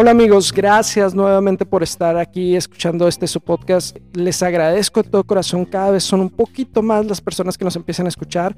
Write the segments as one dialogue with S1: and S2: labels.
S1: Hola amigos, gracias nuevamente por estar aquí escuchando este su podcast. Les agradezco de todo corazón, cada vez son un poquito más las personas que nos empiezan a escuchar.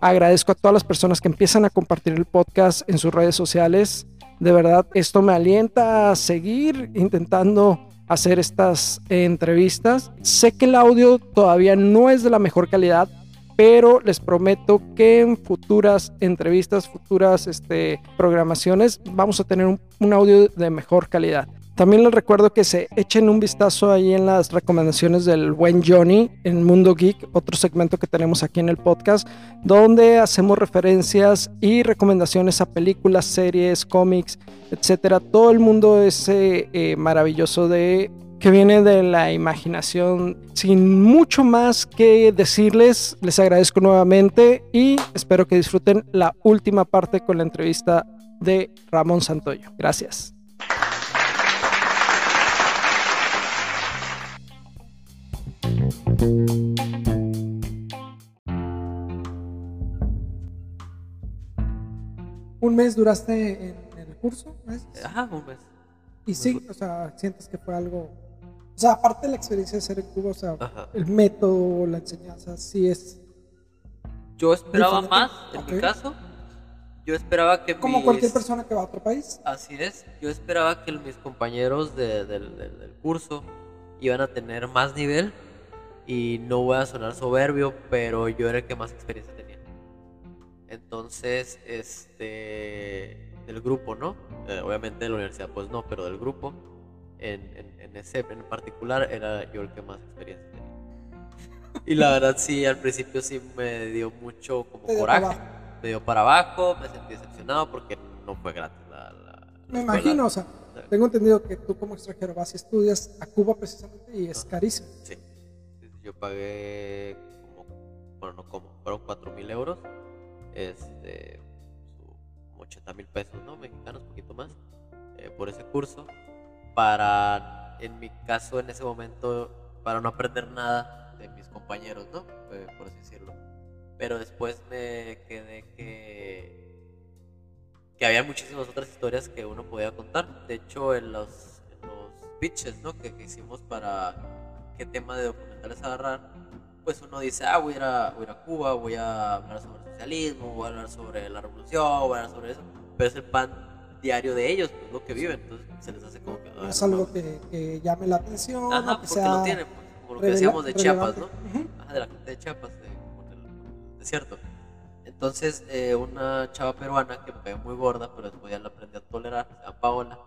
S1: Agradezco a todas las personas que empiezan a compartir el podcast en sus redes sociales. De verdad, esto me alienta a seguir intentando hacer estas entrevistas. Sé que el audio todavía no es de la mejor calidad, pero les prometo que en futuras entrevistas, futuras este, programaciones, vamos a tener un, audio de mejor calidad. También les recuerdo que se echen un vistazo ahí en las recomendaciones del buen Johnny en Mundo Geek, otro segmento que tenemos aquí en el podcast, donde hacemos referencias y recomendaciones a películas, series, cómics, etcétera. Todo el mundo ese eh, maravilloso de que viene de la imaginación. Sin mucho más que decirles, les agradezco nuevamente y espero que disfruten la última parte con la entrevista de Ramón Santoyo. Gracias. ¿Un mes duraste en, el curso?
S2: Ajá, un mes.
S1: Y sí, o sea, sientes que fue algo o sea, aparte de la experiencia de ser en Cuba, o sea, el método, la enseñanza, sí es.
S2: Yo esperaba más, en mi caso. Yo esperaba que.
S1: Como cualquier persona que va a otro país.
S2: Así es. Yo esperaba que mis compañeros del curso iban a tener más nivel. Y no voy a sonar soberbio, pero yo era el que más experiencia tenía. Entonces, este. Del grupo, ¿no? Eh, obviamente de la universidad, pues no, pero del grupo en, en, ese en particular era yo el que más experiencia tenía. Y la verdad sí, al principio sí me dio mucho como coraje. Me dio para abajo, me sentí decepcionado porque no fue gratis la,
S1: Me imagino, o sea, tengo entendido que tú como extranjero vas y estudias a Cuba precisamente y es carísimo.
S2: Sí. Yo pagué como, bueno, no como, fueron 4 mil euros, este, como 80 mil pesos, ¿no? Mexicanos, un poquito más, eh, por ese curso para, en mi caso, en ese momento, para no aprender nada de mis compañeros, ¿no? Eh, por así decirlo. Pero después me quedé que, que había muchísimas otras historias que uno podía contar. De hecho, en los, los pitches, ¿no? Que, hicimos para qué tema de documentales agarrar, pues uno dice, ah, voy a, ir a, voy a, ir a Cuba, voy a hablar sobre el socialismo, voy a hablar sobre la revolución, voy a hablar sobre eso. Pero es el pan diario de ellos, pues lo que viven, entonces se les hace como que...
S1: No es algo que, que, llame la atención.
S2: Ajá, porque lo tienen, pues, como lo que decíamos de Chiapas, ¿no? Ajá, de la gente de Chiapas, de, del desierto. Entonces, eh, una chava peruana que me muy gorda, pero después ya la aprendí a tolerar, se llama Paola,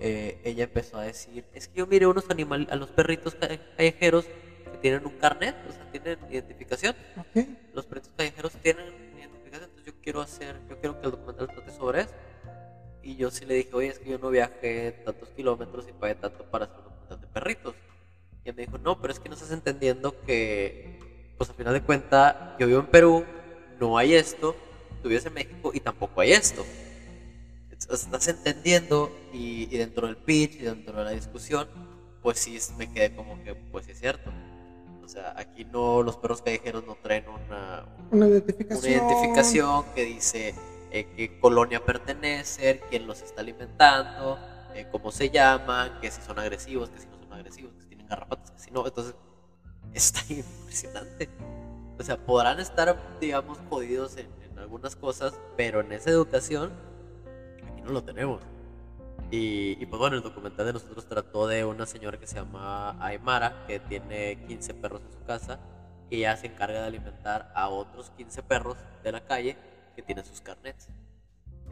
S2: eh, ella empezó a decir, es que yo miré unos animales, a los perritos callejeros que tienen un carnet, o sea, tienen identificación. Okay. Los perritos callejeros tienen identificación, entonces yo quiero hacer, yo quiero que el documental trate sobre eso. Y yo sí le dije, oye, es que yo no viajé tantos kilómetros y pagué tanto para hacer un de perritos. Y él me dijo, no, pero es que no estás entendiendo que, pues a final de cuentas, yo vivo en Perú, no hay esto, tú vives en México y tampoco hay esto. Estás entendiendo y, dentro del pitch y dentro de la discusión, pues sí me quedé como que, pues sí es cierto. O sea, aquí no, los perros callejeros no traen una,
S1: una, identificación.
S2: una identificación que dice eh, qué colonia pertenecen, quién los está alimentando, eh, cómo se llaman, que si son agresivos, que si no son agresivos, que si tienen garrapatas, que si no. Entonces, está impresionante. O sea, podrán estar, digamos, jodidos en, algunas cosas, pero en esa educación, aquí no lo tenemos. Y, pues bueno, el documental de nosotros trató de una señora que se llama Aymara, que tiene 15 perros en su casa, y ella se encarga de alimentar a otros 15 perros de la calle que tiene sus carnets.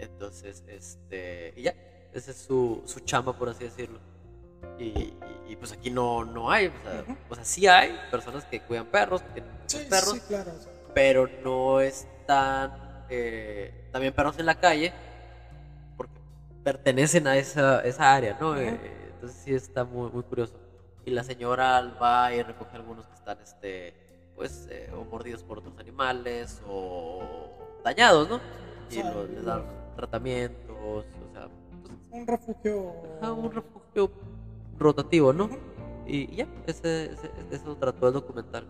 S2: Entonces, este, y ya, ese es su, su chamba, por así decirlo. Y, y, pues aquí no, no hay, o sea, o sea, sí hay personas que cuidan perros, que tienen sí, perros,
S1: sí, claro,
S2: pero no están eh, también perros en la calle porque pertenecen a esa, esa área, ¿no? Eh, entonces sí está muy, muy curioso. Y la señora va y recoge algunos que están, este, pues, eh, o mordidos por otros animales o dañados, ¿no? Y les dan tratamientos, o sea...
S1: Pues, un refugio...
S2: un refugio rotativo, ¿no? Y, ya, ese, eso trató el documental.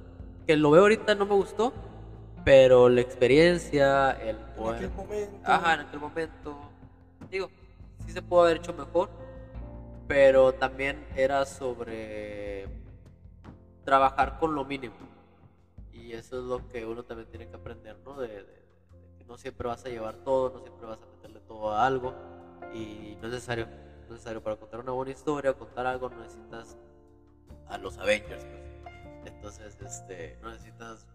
S2: Que lo veo ahorita no me gustó, pero la experiencia, el
S1: poder... En aquel momento.
S2: Ajá, en aquel momento. Digo, sí se pudo haber hecho mejor, pero también era sobre trabajar con lo mínimo. Y eso es lo que uno también tiene que aprender, ¿no? De, que no siempre vas a llevar todo, no siempre vas a meterle todo a algo. Y no es necesario, no es necesario para contar una buena historia, contar algo, no necesitas a los Avengers, pues. Entonces, este, no necesitas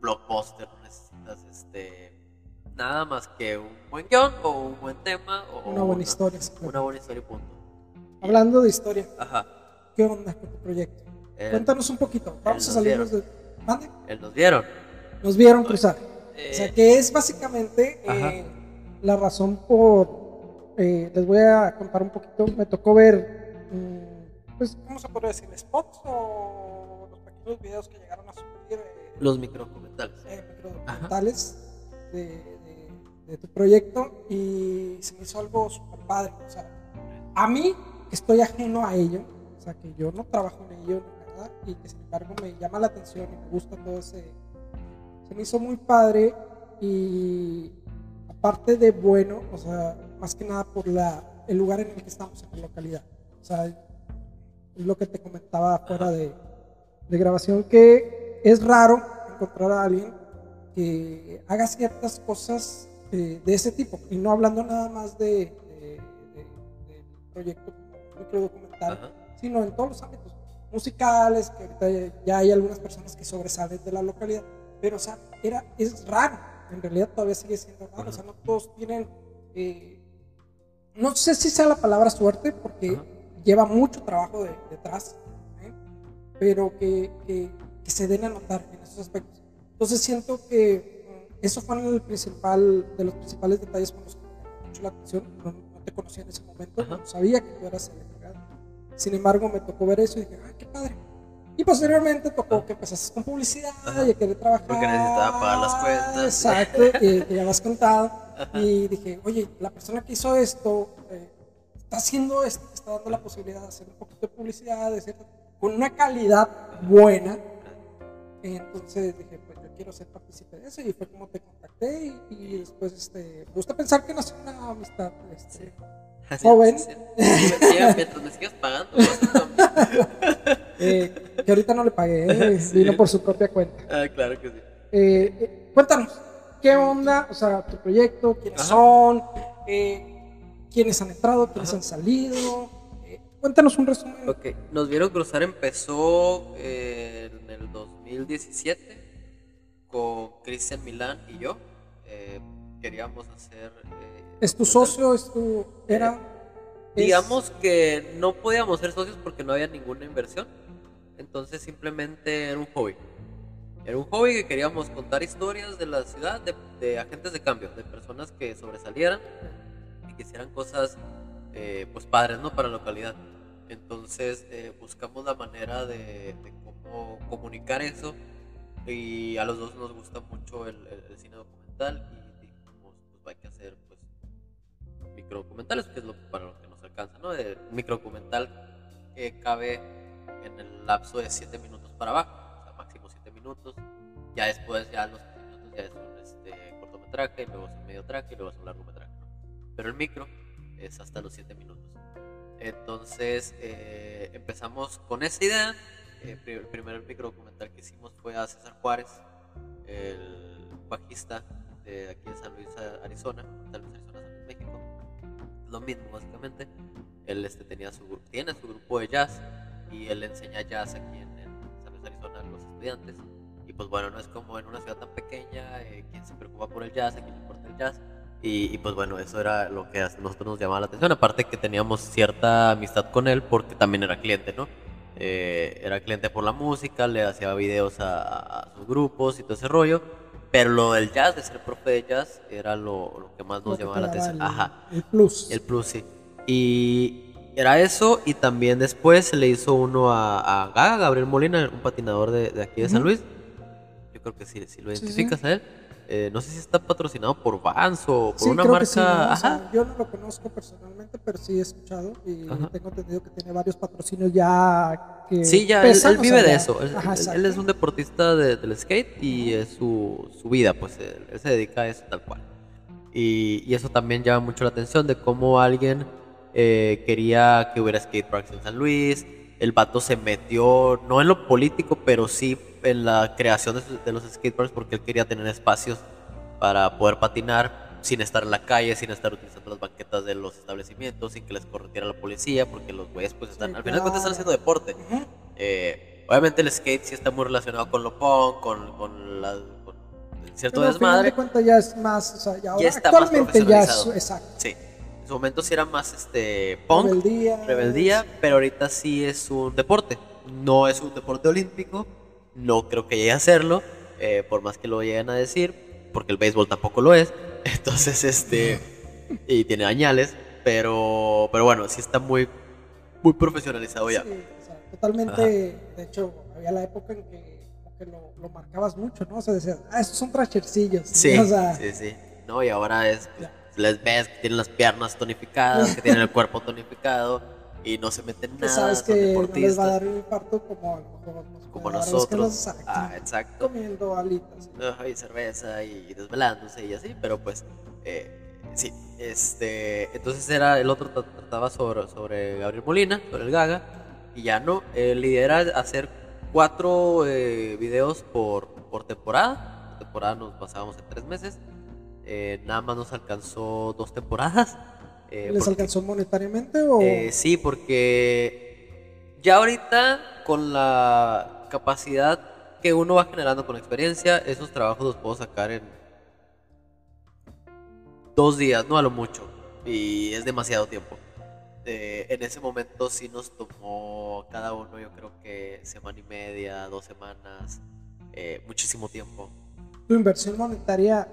S2: blockbuster, no necesitas este nada más que un buen guion o un buen tema o
S1: una buena historia.
S2: Una buena historia, punto.
S1: Hablando de historia,
S2: Ajá.
S1: ¿qué onda con tu proyecto? Cuéntanos un poquito. Vamos a salirnos de.
S2: ¿Mande? nos vieron.
S1: Nos vieron cruzar. O sea, que es básicamente eh, la razón por. Eh, les voy a contar un poquito. Me tocó ver. Mm, pues, ¿cómo se podría decir? ¿Spots o los pequeños videos que llegaron a subir? Eh,
S2: los microdocumentales.
S1: microdocumentales de, de, tu proyecto y se me hizo algo súper padre. O sea, a mí estoy ajeno a ello, o sea, que yo no trabajo en ello nada, y que sin embargo me llama la atención y me gusta todo ese... Me hizo muy padre y aparte de bueno, o sea, más que nada por la, el lugar en el que estamos en la localidad. O sea, es lo que te comentaba fuera de, de grabación, que es raro encontrar a alguien que haga ciertas cosas eh, de ese tipo, y no hablando nada más de, de, del proyecto documental, sino en todos los ámbitos musicales, que ahorita ya hay algunas personas que sobresalen de la localidad, pero o sea, era, es raro, en realidad todavía sigue siendo raro, o sea, no todos tienen, eh, no sé si sea la palabra suerte, porque lleva mucho trabajo detrás, ¿eh? pero que, que, se den a notar en esos aspectos. Entonces siento que mm, eso fue el principal, de los principales detalles con los que me mucho la atención, no, te conocía en ese momento, no sabía que tú eras el sin embargo, me tocó ver eso y dije, ¡ay, qué padre! Y posteriormente tocó que empezaste con publicidad y a querer trabajar.
S2: Porque necesitaba pagar las cuentas.
S1: Exacto, y, ya me has contado. Y dije, oye, la persona que hizo esto eh, está haciendo esto, está dando la posibilidad de hacer un poquito de publicidad, de con una calidad buena. Entonces dije, pues yo quiero ser partícipe de eso y fue como te contacté y, después este, me gusta pensar que nació una amistad. Este, joven.
S2: mientras me sigas pagando.
S1: eh, que ahorita no le pagué, eh, vino por su propia cuenta.
S2: Ah, claro que sí.
S1: Eh, eh, cuéntanos, ¿qué onda? O sea, tu proyecto, quiénes son, eh, quiénes han entrado, quiénes han salido. cuéntanos un resumen.
S2: Ok, Nos Vieron Cruzar empezó en el 2017 con Cristian Milán y yo. Queríamos hacer
S1: ¿Es tu socio? ¿Es tu.? ¿Era.?
S2: Digamos que no podíamos ser socios porque no había ninguna inversión. Entonces simplemente era un hobby. Era un hobby que queríamos contar historias de la ciudad, de, agentes de cambio, de personas que sobresalieran y que hicieran cosas eh, pues padres ¿no? para la localidad. Entonces eh, buscamos la manera de, cómo comunicar eso y a los dos nos gusta mucho el, cine documental hay que hacer microdocumentales, que es lo para lo que nos alcanza, ¿no? De un microdocumental que cabe en el lapso de 7 minutos para abajo, o sea, máximo 7 minutos. Ya después, ya los 7 minutos ya es un este, cortometraje, y luego es un mediotraje y luego es un largometraje. Pero el micro es hasta los 7 minutos. Entonces eh, empezamos con esa idea. Eh, el primer microdocumental que hicimos fue a César Juárez, el bajista aquí de San Luis, Arizona, San Luis, Arizona, San Luis, México lo mismo básicamente. Él este, tenía su, tiene su grupo de jazz y él enseña jazz aquí en, San Luis, Arizona a los estudiantes. Y pues bueno, no es como en una ciudad tan pequeña, eh, quien se preocupa por el jazz, a quien le importa el jazz. Y, pues bueno, eso era lo que a nosotros nos llamaba la atención. Aparte que teníamos cierta amistad con él porque también era cliente, ¿no? Eh, era cliente por la música, le hacía videos a, a sus grupos y todo ese rollo pero lo del jazz, de ser profe de jazz, era lo, lo que más nos llamaba la atención. Ajá.
S1: El plus.
S2: El plus, sí. Y era eso, y también después se le hizo uno a, a Gaga, Gabriel Molina, un patinador de, de aquí de San Luis. Yo creo que sí, si lo identificas a él. Eh, no sé si está patrocinado por Vans o por una marca.
S1: yo no lo conozco personalmente, pero sí he escuchado y tengo entendido que tiene varios patrocinios ya que.
S2: Sí, ya él, vive de eso. Él, es un deportista del skate y es su, su vida, pues él, se dedica a eso tal cual. Y, y, eso también llama mucho la atención de cómo alguien eh, quería que hubiera skateparks en San Luis, el vato se metió, no en lo político, pero sí en la creación de, de los skateparks porque él quería tener espacios para poder patinar sin estar en la calle, sin estar utilizando las banquetas de los establecimientos, sin que les corriera la policía, porque los güeyes pues están, al final de cuentas están haciendo deporte. Eh, obviamente el skate sí está muy relacionado con lo punk, con, con, la, con cierto
S1: Pero al final
S2: desmadre.
S1: de cuentas ya es más, o sea, ya, ahora
S2: está más
S1: actualmente ya es,
S2: profesionalizado.
S1: exacto.
S2: Sí, en su momento sí era más este punk,
S1: Rebeldía.
S2: rebeldía, pero ahorita sí es un deporte. No es un deporte olímpico, no creo que llegue a serlo, eh, por más que lo lleguen a decir, porque el béisbol tampoco lo es. Entonces, este, y tiene añales, pero, pero bueno, sí está muy, muy profesionalizado ya.
S1: Sí, o sea, totalmente. De hecho, había la época en que, que lo, lo marcabas mucho, ¿no? O sea, decías, ah, estos son trashercillos.
S2: Sí,
S1: O sea,
S2: sí, sí. No, y ahora es, pues, les ves que tienen las piernas tonificadas, que tienen el cuerpo tonificado y no se meten nada,
S1: sabes que no les
S2: deportistas.
S1: va a dar un infarto como
S2: como
S1: que
S2: nosotros. Ah, exacto.
S1: comiendo alitas.
S2: Ajá, y cerveza y desvelándose y así, pero pues eh, sí, este, entonces era el otro tra- trataba sobre, sobre Gabriel Molina, sobre el Gaga, y ya no, eh, la idea era hacer cuatro eh, videos por, por temporada, por temporada nos pasábamos en tres meses, eh, nada más nos alcanzó dos temporadas. eh,
S1: ¿Les
S2: porque-
S1: alcanzó monetariamente o
S2: eh, sí, porque ya ahorita con la capacidad que uno va generando con experiencia, esos trabajos los puedo sacar en dos días, no a lo mucho. Y es demasiado tiempo. Eh, en ese momento sí nos tomó cada uno, yo creo que semana y media, dos semanas, eh, muchísimo tiempo.
S1: tu inversión monetaria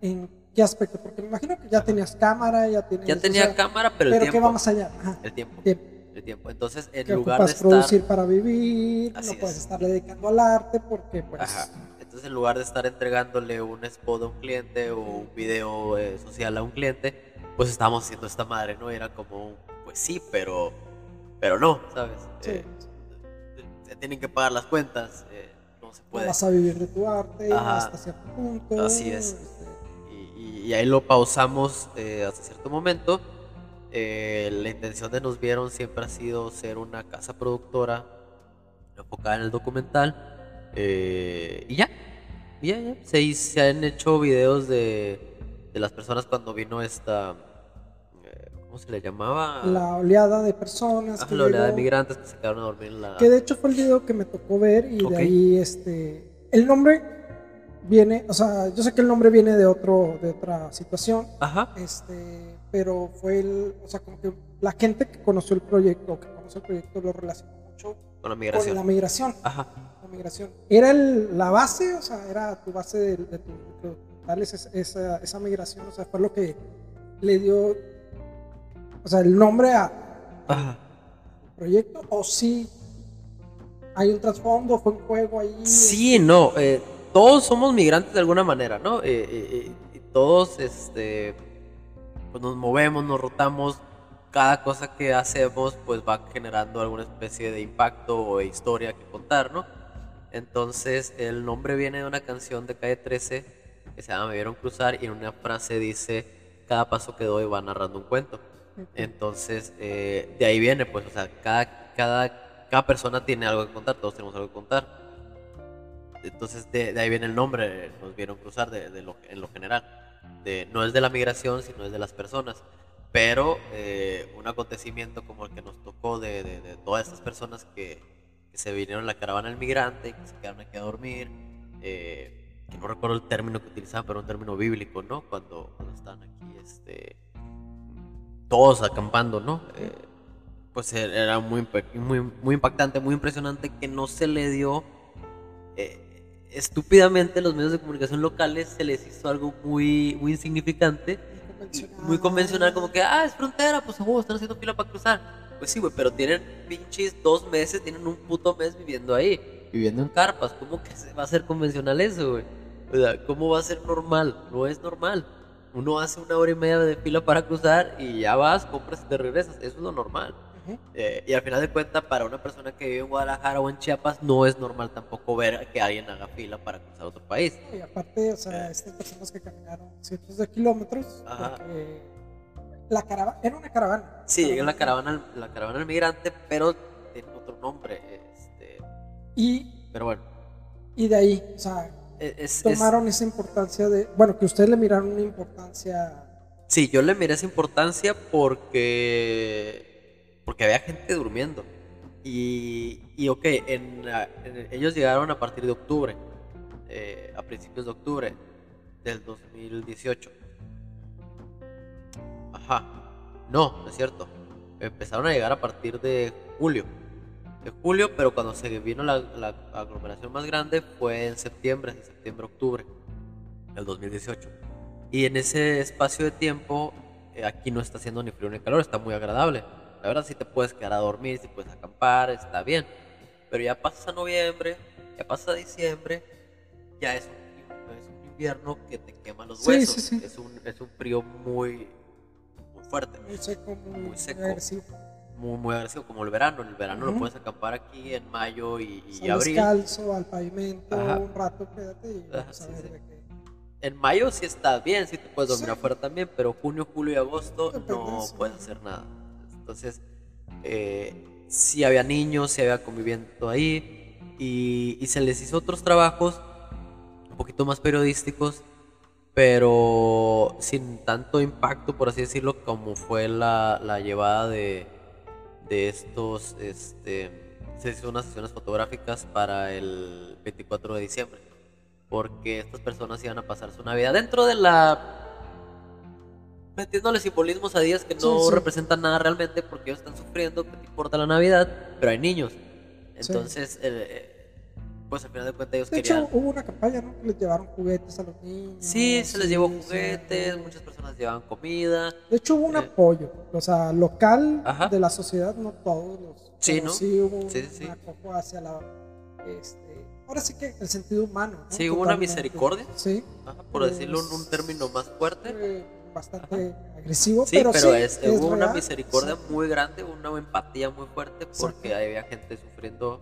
S1: en qué aspecto? Porque me imagino que ya tenías cámara, ya tenías.
S2: Ya
S1: o
S2: tenía
S1: sea,
S2: cámara, pero,
S1: pero
S2: el
S1: ¿qué
S2: tiempo.
S1: va más allá? Ajá.
S2: El tiempo. El tiempo. Entonces, en
S1: que
S2: lugar de estar.
S1: producir para vivir,
S2: Así
S1: no
S2: es.
S1: puedes estar dedicando al arte porque pues
S2: Ajá. Entonces, en lugar de estar entregándole un spot a un cliente o un video eh, social a un cliente, pues estábamos haciendo esta madre, ¿no? Era como, pues sí, pero, pero no, ¿sabes?
S1: sí,
S2: Eh, se tienen que pagar las cuentas, eh, no se
S1: no
S2: puede.
S1: vas a vivir de tu arte
S2: Ajá.
S1: hasta cierto punto.
S2: Así es. Y, y- ahí lo pausamos eh, hasta cierto momento. Eh, la intención de Nos Vieron siempre ha sido ser una casa productora enfocada en el documental. eh, y ya, ya, ya. Se, se han hecho videos de, de las personas cuando vino esta. eh, ¿Cómo se le llamaba?
S1: la oleada de personas
S2: Ah,
S1: que
S2: la oleada de
S1: llegó,
S2: migrantes que se quedaron a dormir en la.
S1: que de hecho fue el video que me tocó ver y
S2: Ok.
S1: de ahí este el nombre viene, o sea, yo sé que el nombre viene de otro de otra situación,
S2: Ajá.
S1: este, pero fue el, o sea, como que la gente que conoció el proyecto, que conoció el proyecto lo relacionó mucho
S2: Con la
S1: con
S2: migración.
S1: la migración.
S2: Ajá.
S1: La migración. ¿Era el- la base? O sea, ¿era tu base de, de tu esa, esa, esa migración? O sea, fue lo que le dio, o sea, el nombre a- al
S2: Ajá.
S1: proyecto, o sí hay un trasfondo, fue un juego ahí.
S2: Sí, no, eh, todos somos migrantes de alguna manera, ¿no? Eh, eh, eh, todos, este, pues nos movemos, nos rotamos, cada cosa que hacemos, pues va generando alguna especie de impacto o de historia que contar, ¿no? Entonces, el nombre viene de una canción de Calle 13 que se llama Me vieron cruzar y en una frase dice, cada paso que doy va narrando un cuento. Entonces, eh, de ahí viene, pues, o sea, cada, cada, cada persona tiene algo que contar, todos tenemos algo que contar. Entonces, de, de ahí viene el nombre, nos vieron cruzar de, de lo, en lo general. De, no es de la migración, sino es de las personas. Pero eh, un acontecimiento como el que nos tocó de, todas estas personas que, que se vinieron en la caravana del migrante, que se quedaron aquí a dormir, eh, que no recuerdo el término que utilizaban, pero un término bíblico, ¿no? Cuando, cuando están aquí, este, todos acampando, ¿no? Eh, pues era muy, muy, muy impactante, muy impresionante que no se le dio eh, estúpidamente los medios de comunicación locales se les hizo algo muy, muy insignificante, muy convencional, como que, ah, es frontera, pues oh, están haciendo fila para cruzar. Pues sí, güey, pero tienen pinches dos meses, tienen un puto mes viviendo ahí, viviendo en carpas. ¿Cómo que va a ser convencional eso, güey? O sea, ¿cómo va a ser normal? No es normal. Uno hace una hora y media de fila para cruzar y ya vas, compras y te regresas. Eso es lo normal. Eh, y al final de cuentas, para una persona que vive en Guadalajara o en Chiapas, no es normal tampoco ver que alguien haga fila para cruzar otro país.
S1: Y aparte, o sea, estas personas que caminaron cientos de kilómetros, La caravana, era una caravana.
S2: Sí, era la caravana, la caravana del migrante, pero tiene otro nombre. Este,
S1: y.
S2: Pero bueno.
S1: Y de ahí, o sea, e, tomaron esa importancia de. Bueno, que ustedes le miraron una importancia.
S2: Sí, yo le miré esa importancia porque. Porque había gente durmiendo. Y, y ok, en, ellos llegaron a partir de octubre, eh, a principios de octubre del 2018. Ajá, no, no es cierto. Empezaron a llegar a partir de julio. De julio, pero cuando se vino la, la aglomeración más grande fue en septiembre, en septiembre-octubre del 2018. Y en ese espacio de tiempo, eh, aquí no está haciendo ni frío ni calor, está muy agradable la verdad, si te puedes quedar a dormir, si puedes acampar, está bien. Pero ya pasa noviembre, ya pasa diciembre, ya es un, invierno que te quema los huesos. Es, un, es un frío muy, muy fuerte.
S1: Muy seco, muy, agresivo.
S2: Muy, muy agresivo, como el verano. En el verano lo puedes acampar aquí en mayo y, y
S1: abril. descalzo al pavimento un rato, quédate y vamos a ver de qué.
S2: En mayo sí está bien, sí te puedes dormir afuera también, pero junio, julio y agosto no puedes hacer nada. Entonces, eh, sí había niños, sí había conviviendo ahí y, se les hizo otros trabajos un poquito más periodísticos, pero sin tanto impacto, por así decirlo, como fue la, la llevada de, de estos, este, se hizo unas sesiones fotográficas para el 24 de diciembre, porque estas personas iban a pasar su Navidad dentro de la metiéndole simbolismos a días que no representan nada realmente porque ellos están sufriendo, que te importa la Navidad, pero hay niños. Entonces, eh, pues al final de cuentas ellos
S1: de
S2: querían...
S1: hecho, hubo una campaña, ¿no? Que les llevaron juguetes a los niños.
S2: Sí, se les llevó juguetes, muchas personas llevaban comida.
S1: De hecho, hubo un eh, apoyo, o sea, local de la sociedad, no todos los...
S2: Sí, ¿no?
S1: Sí, hubo un apoyo hacia la... Este, ahora sí que el sentido humano.
S2: Sí, hubo una misericordia. Sí. por decirlo en un término más fuerte
S1: bastante agresivo.
S2: Sí, pero, es, hubo una misericordia muy grande, una empatía muy fuerte porque había gente sufriendo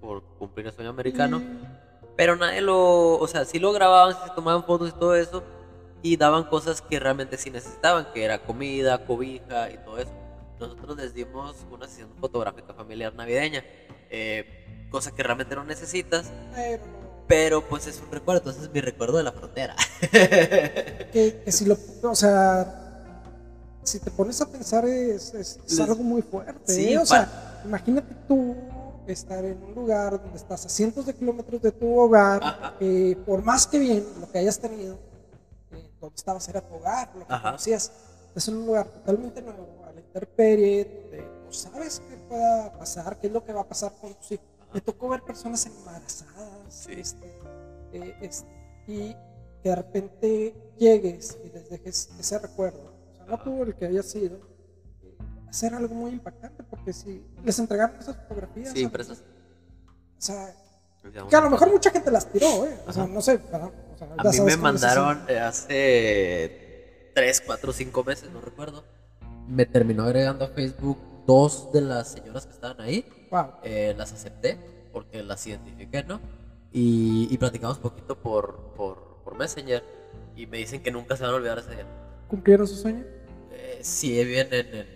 S2: por cumplir el sueño americano. Pero nadie lo, o sea, sí lo grababan, sí se tomaban fotos y todo eso y daban cosas que realmente sí necesitaban, que era comida, cobija y todo eso. Nosotros les dimos una sesión fotográfica familiar navideña, eh, cosa que realmente no necesitas. Pero pues es un recuerdo, entonces es mi recuerdo de la frontera.
S1: que, si lo, o sea, si te pones a pensar es, es, algo muy fuerte. Sí, ¿eh? O sea, imagínate tú estar en un lugar donde estás a cientos de kilómetros de tu hogar, eh, por más que bien lo que hayas tenido, eh, donde estabas era tu hogar, lo que conocías, es un lugar totalmente nuevo, a la intemperie, donde no sabes qué pueda pasar, qué es lo que va a pasar con tus hijos me tocó ver personas embarazadas este, eh, y que de repente llegues y les dejes ese recuerdo, o sea, no por el que haya sido, hacer algo muy impactante, porque si les entregaron esas fotografías.
S2: Sí, impresas.
S1: O sea, que a lo mejor mucha gente las tiró, ¿eh? O sea, no sé. O sea,
S2: a mí me mandaron eh, hace 3, 4, 5 meses, no recuerdo. Me terminó agregando a Facebook dos de las señoras que estaban ahí eh, las acepté porque las identifiqué, ¿no? Y, y platicamos poquito por, por, por, Messenger y me dicen que nunca se van a olvidar ese día.
S1: ¿Cumplieron su sueño?
S2: Eh, sí, viven en, en...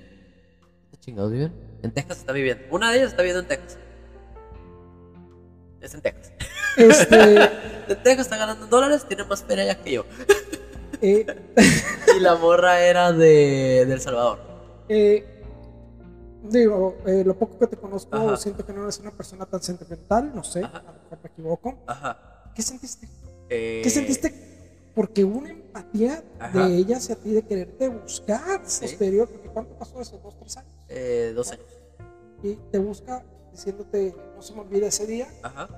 S2: ¿Qué chingados viven? En Texas está viviendo. Una de ellas está viviendo en Texas. Es en Texas.
S1: Este...
S2: en Texas está ganando dólares, tiene más ya que yo.
S1: Eh...
S2: y la morra era de, de El Salvador.
S1: Eh, Digo, eh, lo poco que te conozco, siento que no eres una persona tan sentimental, no sé, a lo mejor me equivoco.
S2: Ajá.
S1: ¿Qué sentiste? ¿Qué eh, sentiste? Porque una empatía de ella hacia ti, de quererte buscar posterior, porque ¿cuánto pasó eso? ¿Dos, tres años?
S2: Eh, dos años.
S1: Y te busca diciéndote, no se me olvide ese día.
S2: Ajá.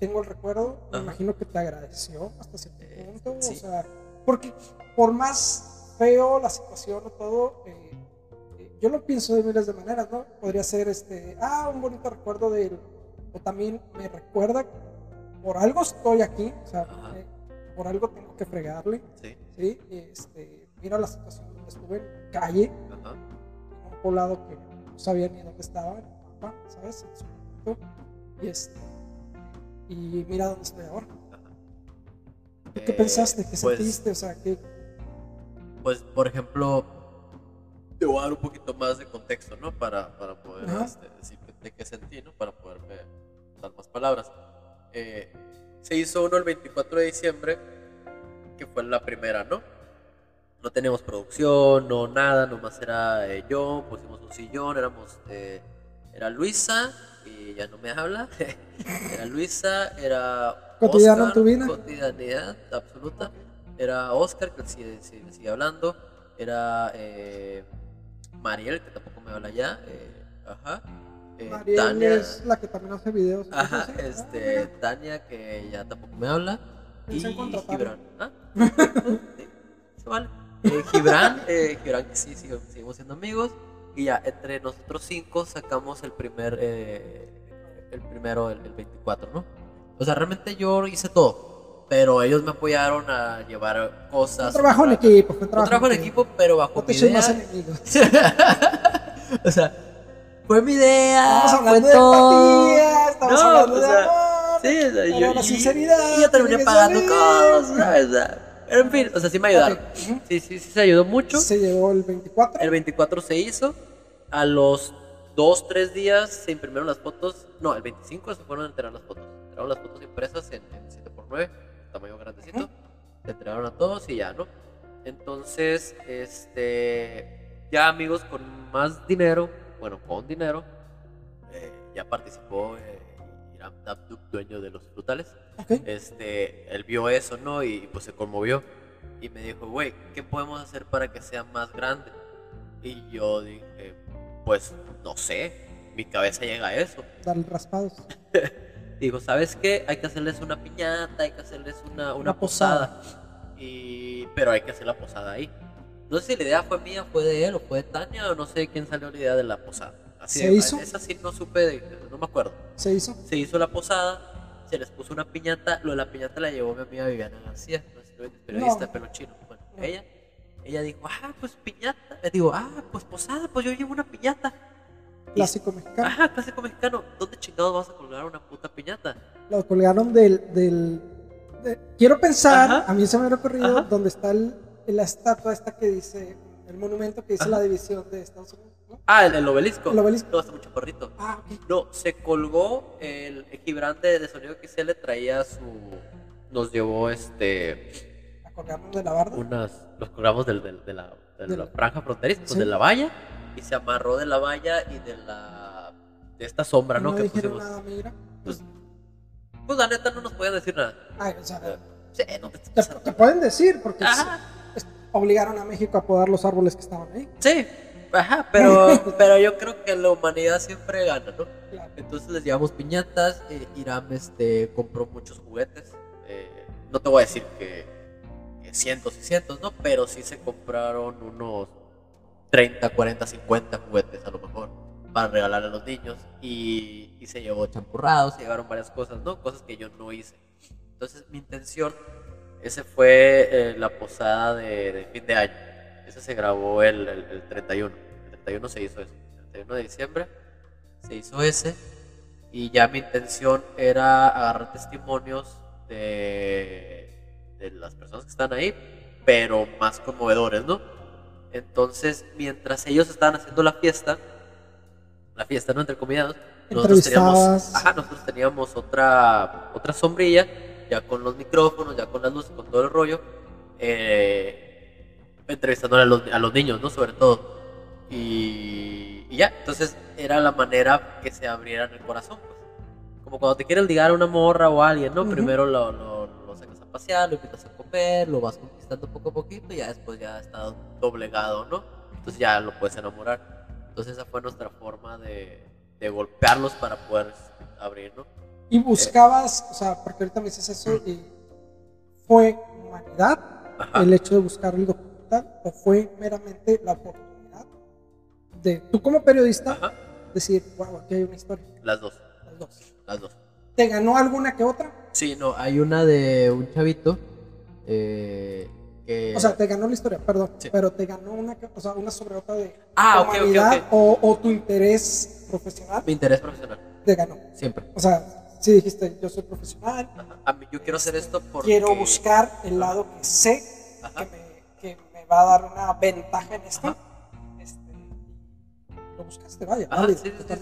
S1: Tengo el recuerdo, me imagino que te agradeció hasta cierto punto. O sea, porque por más feo la situación o todo, yo lo pienso de miles de maneras, ¿no? Podría ser, este, ah, un bonito recuerdo de él, o también me recuerda, por algo estoy aquí, o sea, eh, por algo tengo que fregarle,
S2: sí.
S1: ¿sí? Este, mira la situación donde estuve en calle, Ajá. en un poblado que no sabía ni dónde estaba, en mapa, ¿sabes? En su momento, y este, y mira dónde estoy ahora. ¿Qué eh, pensaste? ¿Qué pues, sentiste? O sea, ¿qué?
S2: Pues, por ejemplo, te voy a dar un poquito más de contexto, ¿no? Para, para poder este, decir de qué sentí, ¿no? Para poderme dar más palabras. Eh, se hizo uno el 24 de diciembre, que fue la primera, ¿no? No teníamos producción, no nada, nomás era eh, yo, pusimos un sillón, éramos, eh, era Luisa, y ya no me habla, era Luisa, era...
S1: Cotidiano vida.
S2: Cotidianidad absoluta. Era Oscar, que sigue, sigue, sigue hablando, era eh, Mariel, que tampoco me habla ya, ajá.
S1: Eh, Tania, es la que también hace videos.
S2: Ajá, este, Tania, que ya tampoco me habla. Y Gibran. ¿Ah? se vale. Eh, Gibran, eh, Gibran, que sí, seguimos siendo amigos. Y ya, entre nosotros cinco sacamos el primer, eh, el primero, el, 24, ¿no? O sea, realmente yo hice todo. Pero ellos me apoyaron a llevar cosas.
S1: Trabajo en equipo, fue
S2: trabajo, trabajo en equipo, pero bajo mi idea. Más o sea, fue mi idea.
S1: Estamos hablando de empatía, estamos no, hablando de amor.
S2: Sí, o sea,
S1: yo, la sinceridad.
S2: Y yo terminé pagando cosas, Pero en fin, o sea, sí me ayudaron. Sí, sí, sí se ayudó mucho.
S1: Se llegó el 24.
S2: El 24 se hizo. A los dos, tres días se imprimieron las fotos. No, el 25 se fueron a entregar las fotos. Entregaron las fotos impresas en, en 7x9, tamaño grandecito. Se entregaron a todos y ya, ¿no? Entonces, este. Ya amigos con más dinero bueno, con dinero. Eh, ya participó eh, Iram Dabduk, dueño de los frutales. Este, él vio eso, ¿no? Y, pues se conmovió. Y me dijo, güey, ¿qué podemos hacer para que sea más grande? Y yo dije, pues no sé, mi cabeza llega a eso.
S1: Dar raspados.
S2: Digo, ¿sabes qué? Hay que hacerles una piñata, hay que hacerles una, una, posada. Y... Pero hay que hacer la posada ahí. No sé si la idea fue mía, fue de él o fue de Tania o no sé quién salió la idea de la posada.
S1: Así ¿Se hizo?
S2: Esa sí no supe, no me acuerdo.
S1: ¿Se hizo?
S2: Se hizo la posada, se les puso una piñata, lo de la piñata la llevó mi amiga Viviana García, periodista de pelo chino. Bueno, ella, ella dijo, ah, pues piñata. Le digo, ah, pues posada, pues yo llevo una piñata.
S1: Clásico mexicano.
S2: Ajá, clásico mexicano. ¿Dónde chingados vas a colgar una puta piñata?
S1: Lo colgaron del... del quiero pensar, a mí se me ha ocurrido, donde está el la estatua esta que dice, el monumento que dice la división de Estados Unidos.
S2: Ah, el, obelisco.
S1: El obelisco.
S2: No, está mucho porrito.
S1: Ah,
S2: No, se colgó el equivalente de sonido que se le traía su. Nos llevó este.
S1: ¿La colgamos de la barda?
S2: Unas, los colgamos del, del, de, la, de, la, franja fronteriza, pues de la valla, y se amarró de la valla y de la. de esta sombra, ¿no?
S1: ¿No
S2: que
S1: pusimos. Nada, mira?
S2: Pues, pues la neta no nos podían decir nada.
S1: Ay, o sea,
S2: sí, no
S1: te, te, te, pueden decir, porque obligaron a México a podar los árboles que estaban ahí.
S2: Sí, ajá, pero, pero yo creo que la humanidad siempre gana, ¿no? Entonces les llevamos piñatas, eh, Irán este, compró muchos juguetes, eh, no te voy a decir que, cientos y cientos, ¿no? Pero sí se compraron unos 30, 40, 50 juguetes a lo mejor para regalar a los niños y, y se llevó champurrados, se llevaron varias cosas, ¿no? Cosas que yo no hice. Entonces mi intención ese fue eh, la posada de, fin de año. Ese se grabó el, el, 31. El 31 se hizo eso. El 31 de diciembre se hizo ese. Y ya mi intención era agarrar testimonios de, de las personas que están ahí, pero más conmovedores, ¿no? Entonces, mientras ellos estaban haciendo la fiesta, la fiesta, ¿no? Entre comidas, nosotros teníamos, ajá, nosotros teníamos otra, otra sombrilla ya con los micrófonos, ya con las luces, con todo el rollo, eh, entrevistando a los, a los niños, ¿no? Sobre todo. Y, ya, entonces era la manera que se abrieran el corazón, pues. Como cuando te quieres ligar a una morra o a alguien, ¿no? Primero lo, lo, lo, sacas a pasear, lo invitas a comer, lo vas conquistando poco a poquito y ya después ya está doblegado, ¿no? Entonces ya lo puedes enamorar. Entonces esa fue nuestra forma de, de golpearlos para poder abrir, ¿no?
S1: Y buscabas, o sea, porque ahorita me dices eso, y ¿fue humanidad el hecho de buscar el documental o fue meramente la oportunidad de tú como periodista decir, wow, aquí hay una historia?
S2: Las dos.
S1: Las dos.
S2: Las dos.
S1: ¿Te ganó alguna que otra?
S2: Sí, no, hay una de un chavito eh.
S1: O sea, te ganó la historia, perdón, pero te ganó una, o sea, una sobre otra de
S2: ah, humanidad
S1: O, o tu interés profesional.
S2: Mi interés profesional.
S1: Te ganó.
S2: Siempre.
S1: O sea, sí dijiste, yo soy profesional.
S2: A mí, yo quiero hacer esto porque...
S1: Quiero buscar el lado que sé que me, que me, va a dar una ventaja en esto. Este, lo buscaste, vaya.
S2: Ajá, sí, sí, sí,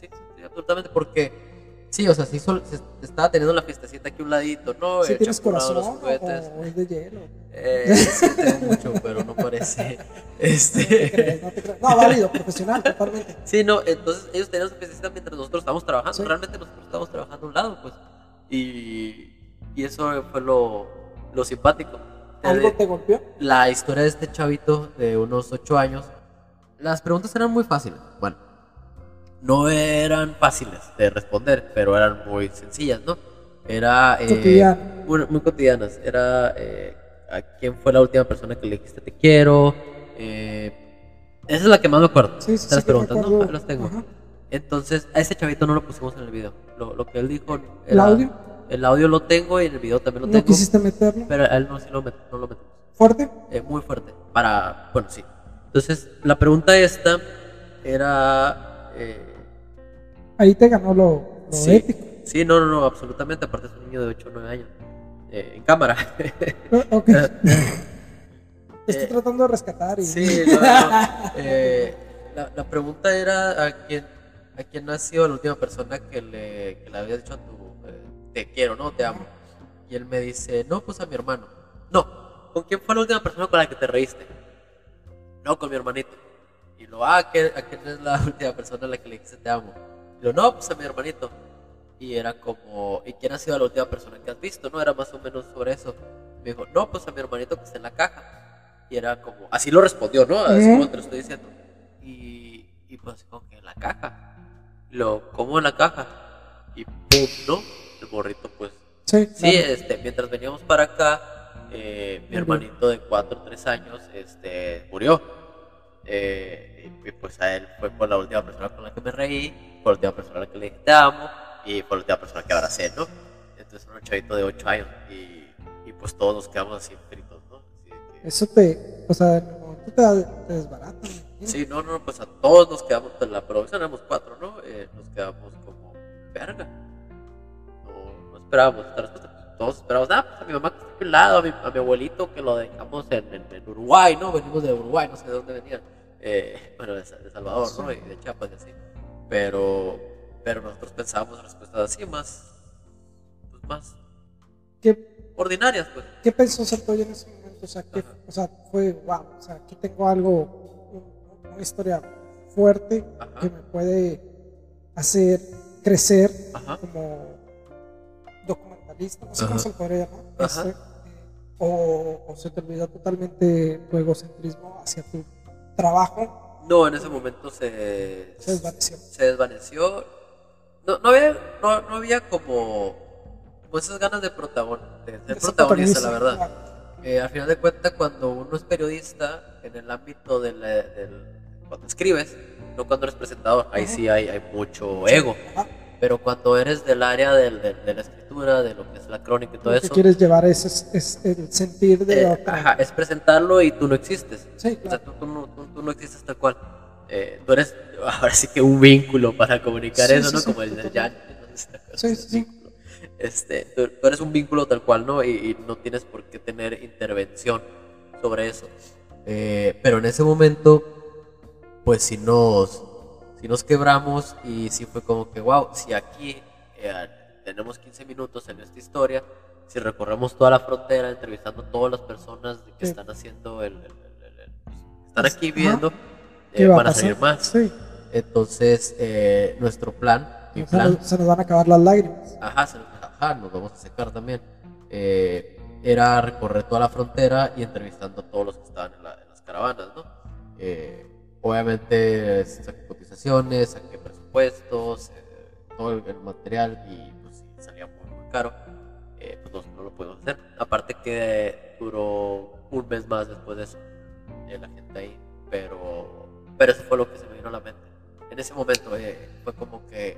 S2: sí, sí, absolutamente, porque Sí, o sea, sí se estaba teniendo la fiestecita aquí a un ladito, ¿no?
S1: ¿Sí tienes corazón o, es de hielo?
S2: Eh, sí tengo mucho, pero no parece. Este...
S1: No, te crees, no, válido, profesional, totalmente.
S2: Sí, no, entonces ellos tenían su fiestecita mientras nosotros estábamos trabajando. Realmente nosotros estábamos trabajando a un lado, pues. Y, y eso fue lo, lo simpático.
S1: ¿Algo te golpeó?
S2: La historia de este chavito de unos 8 años. Las preguntas eran muy fáciles. Bueno, no eran fáciles de responder, pero eran muy sencillas, ¿no? Era
S1: eh,
S2: muy, cotidianas. Era eh, a quién fue la última persona que le dijiste te quiero. Eh, esa es la que más me acuerdo.
S1: Sí, sí,
S2: las preguntas, ¿no? Las tengo. Entonces, a ese chavito no lo pusimos en el video. Lo, lo que él dijo.
S1: ¿El audio?
S2: El audio lo tengo y en el video también lo tengo.
S1: ¿No quisiste meterlo?
S2: Pero a él no, sí lo met, no lo metimos.
S1: ¿Fuerte?
S2: Eh, muy fuerte. Para. Bueno, sí. Entonces, la pregunta esta era. Eh,
S1: Ahí te ganó lo,
S2: sí,
S1: ético.
S2: Sí, no, no, no, absolutamente. Aparte es un niño de 8 o 9 años. Eh, en cámara.
S1: ok. Estoy eh, tratando de rescatar. Y...
S2: Sí, no, no. Eh, la, la, pregunta era a quién, a quién ha sido la última persona que le, que le había dicho a tu te quiero, ¿no? Te amo. Y él me dice, no, pues a mi hermano. No, ¿con quién fue la última persona con la que te reíste? No, con mi hermanito. Y lo, ah, ¿a quién, es la última persona a la que le dijiste te amo? No, pues a mi hermanito. Y era como, ¿y quién ha sido la última persona que has visto? No, era más o menos sobre eso. Me dijo, no, pues a mi hermanito que está en la caja. Y era como, así lo respondió, ¿no? Así como te lo estoy diciendo. Y, y pues como que en la caja. Lo, ¿cómo en la caja? Y pum, ¿no? El morrito, pues.
S1: Sí,
S2: sí este, mientras veníamos para acá, eh, mi hermanito de 4 o 3 años este, murió. Eh, y, pues a él fue por la última persona con la que me reí, por la última persona a la que le dije te amo y por la última persona que abracé, ¿no? Entonces un chavito de 8 años y, y, pues todos nos quedamos así fritos, ¿no?
S1: Eso te, o sea, te, te desbarata.
S2: Sí, no, no, pues a todos nos quedamos, en la producción éramos cuatro, ¿no? Eh, nos quedamos como, verga esperábamos Todos esperábamos, ah, pues a mi mamá que está aquí al lado, a mi, a mi abuelito que lo dejamos en, en, Uruguay, ¿no? Venimos de Uruguay, no sé de dónde venían. Eh, bueno, de, de, Salvador, ¿no? Y de Chiapas y así. Pero, pero nosotros pensábamos respuestas así, más, pues más
S1: ¿Qué,
S2: ordinarias, pues.
S1: ¿Qué pensó Santoyo en ese momento? O sea, ¿qué, o sea, fue, wow, o sea, aquí tengo algo, una historia fuerte que me puede hacer crecer como no sé cómo se podría llamar, este, o, se te olvidó totalmente tu egocentrismo hacia tu trabajo.
S2: No, en ese momento se,
S1: se desvaneció.
S2: Se desvaneció. No, no, había, no, había como, esas ganas de, protagon, de ser protagonista, la verdad. Eh, al final de cuentas, cuando uno es periodista, en el ámbito del, del cuando escribes, no cuando eres presentador, ahí sí hay, hay mucho ego pero cuando eres del área de la escritura, de lo que es la crónica y todo lo eso.
S1: que quieres llevar es, es, el sentir de
S2: eh, Ajá, es presentarlo y tú no existes.
S1: Sí,
S2: O sea, tú, no, tú, no, existes tal cual. Eh, tú eres ahora sí que un vínculo para comunicar eso, ¿no? Como el del Jan.
S1: Sí, sí,
S2: Este, tú, eres un vínculo tal cual, ¿no? Y, no tienes por qué tener intervención sobre eso. Eh, pero en ese momento, pues si nos si nos quebramos y si fue como que, wow, si aquí eh, tenemos 15 minutos en esta historia, si recorremos toda la frontera entrevistando a todas las personas que están haciendo el, pues, están aquí viendo, eh, van a salir más. Entonces, eh, nuestro plan,
S1: se, nos, van a acabar las lágrimas.
S2: Ajá, nos vamos a secar también. era recorrer toda la frontera y entrevistando a todos los que estaban en, las caravanas, ¿no? obviamente saqué cotizaciones, saqué presupuestos, eh, todo el, material y pues salía muy, caro, eh, pues no, lo puedo hacer. Aparte que duró un mes más después de eso, eh, la gente ahí, pero, pero eso fue lo que se me vino a la mente. En ese momento fue como que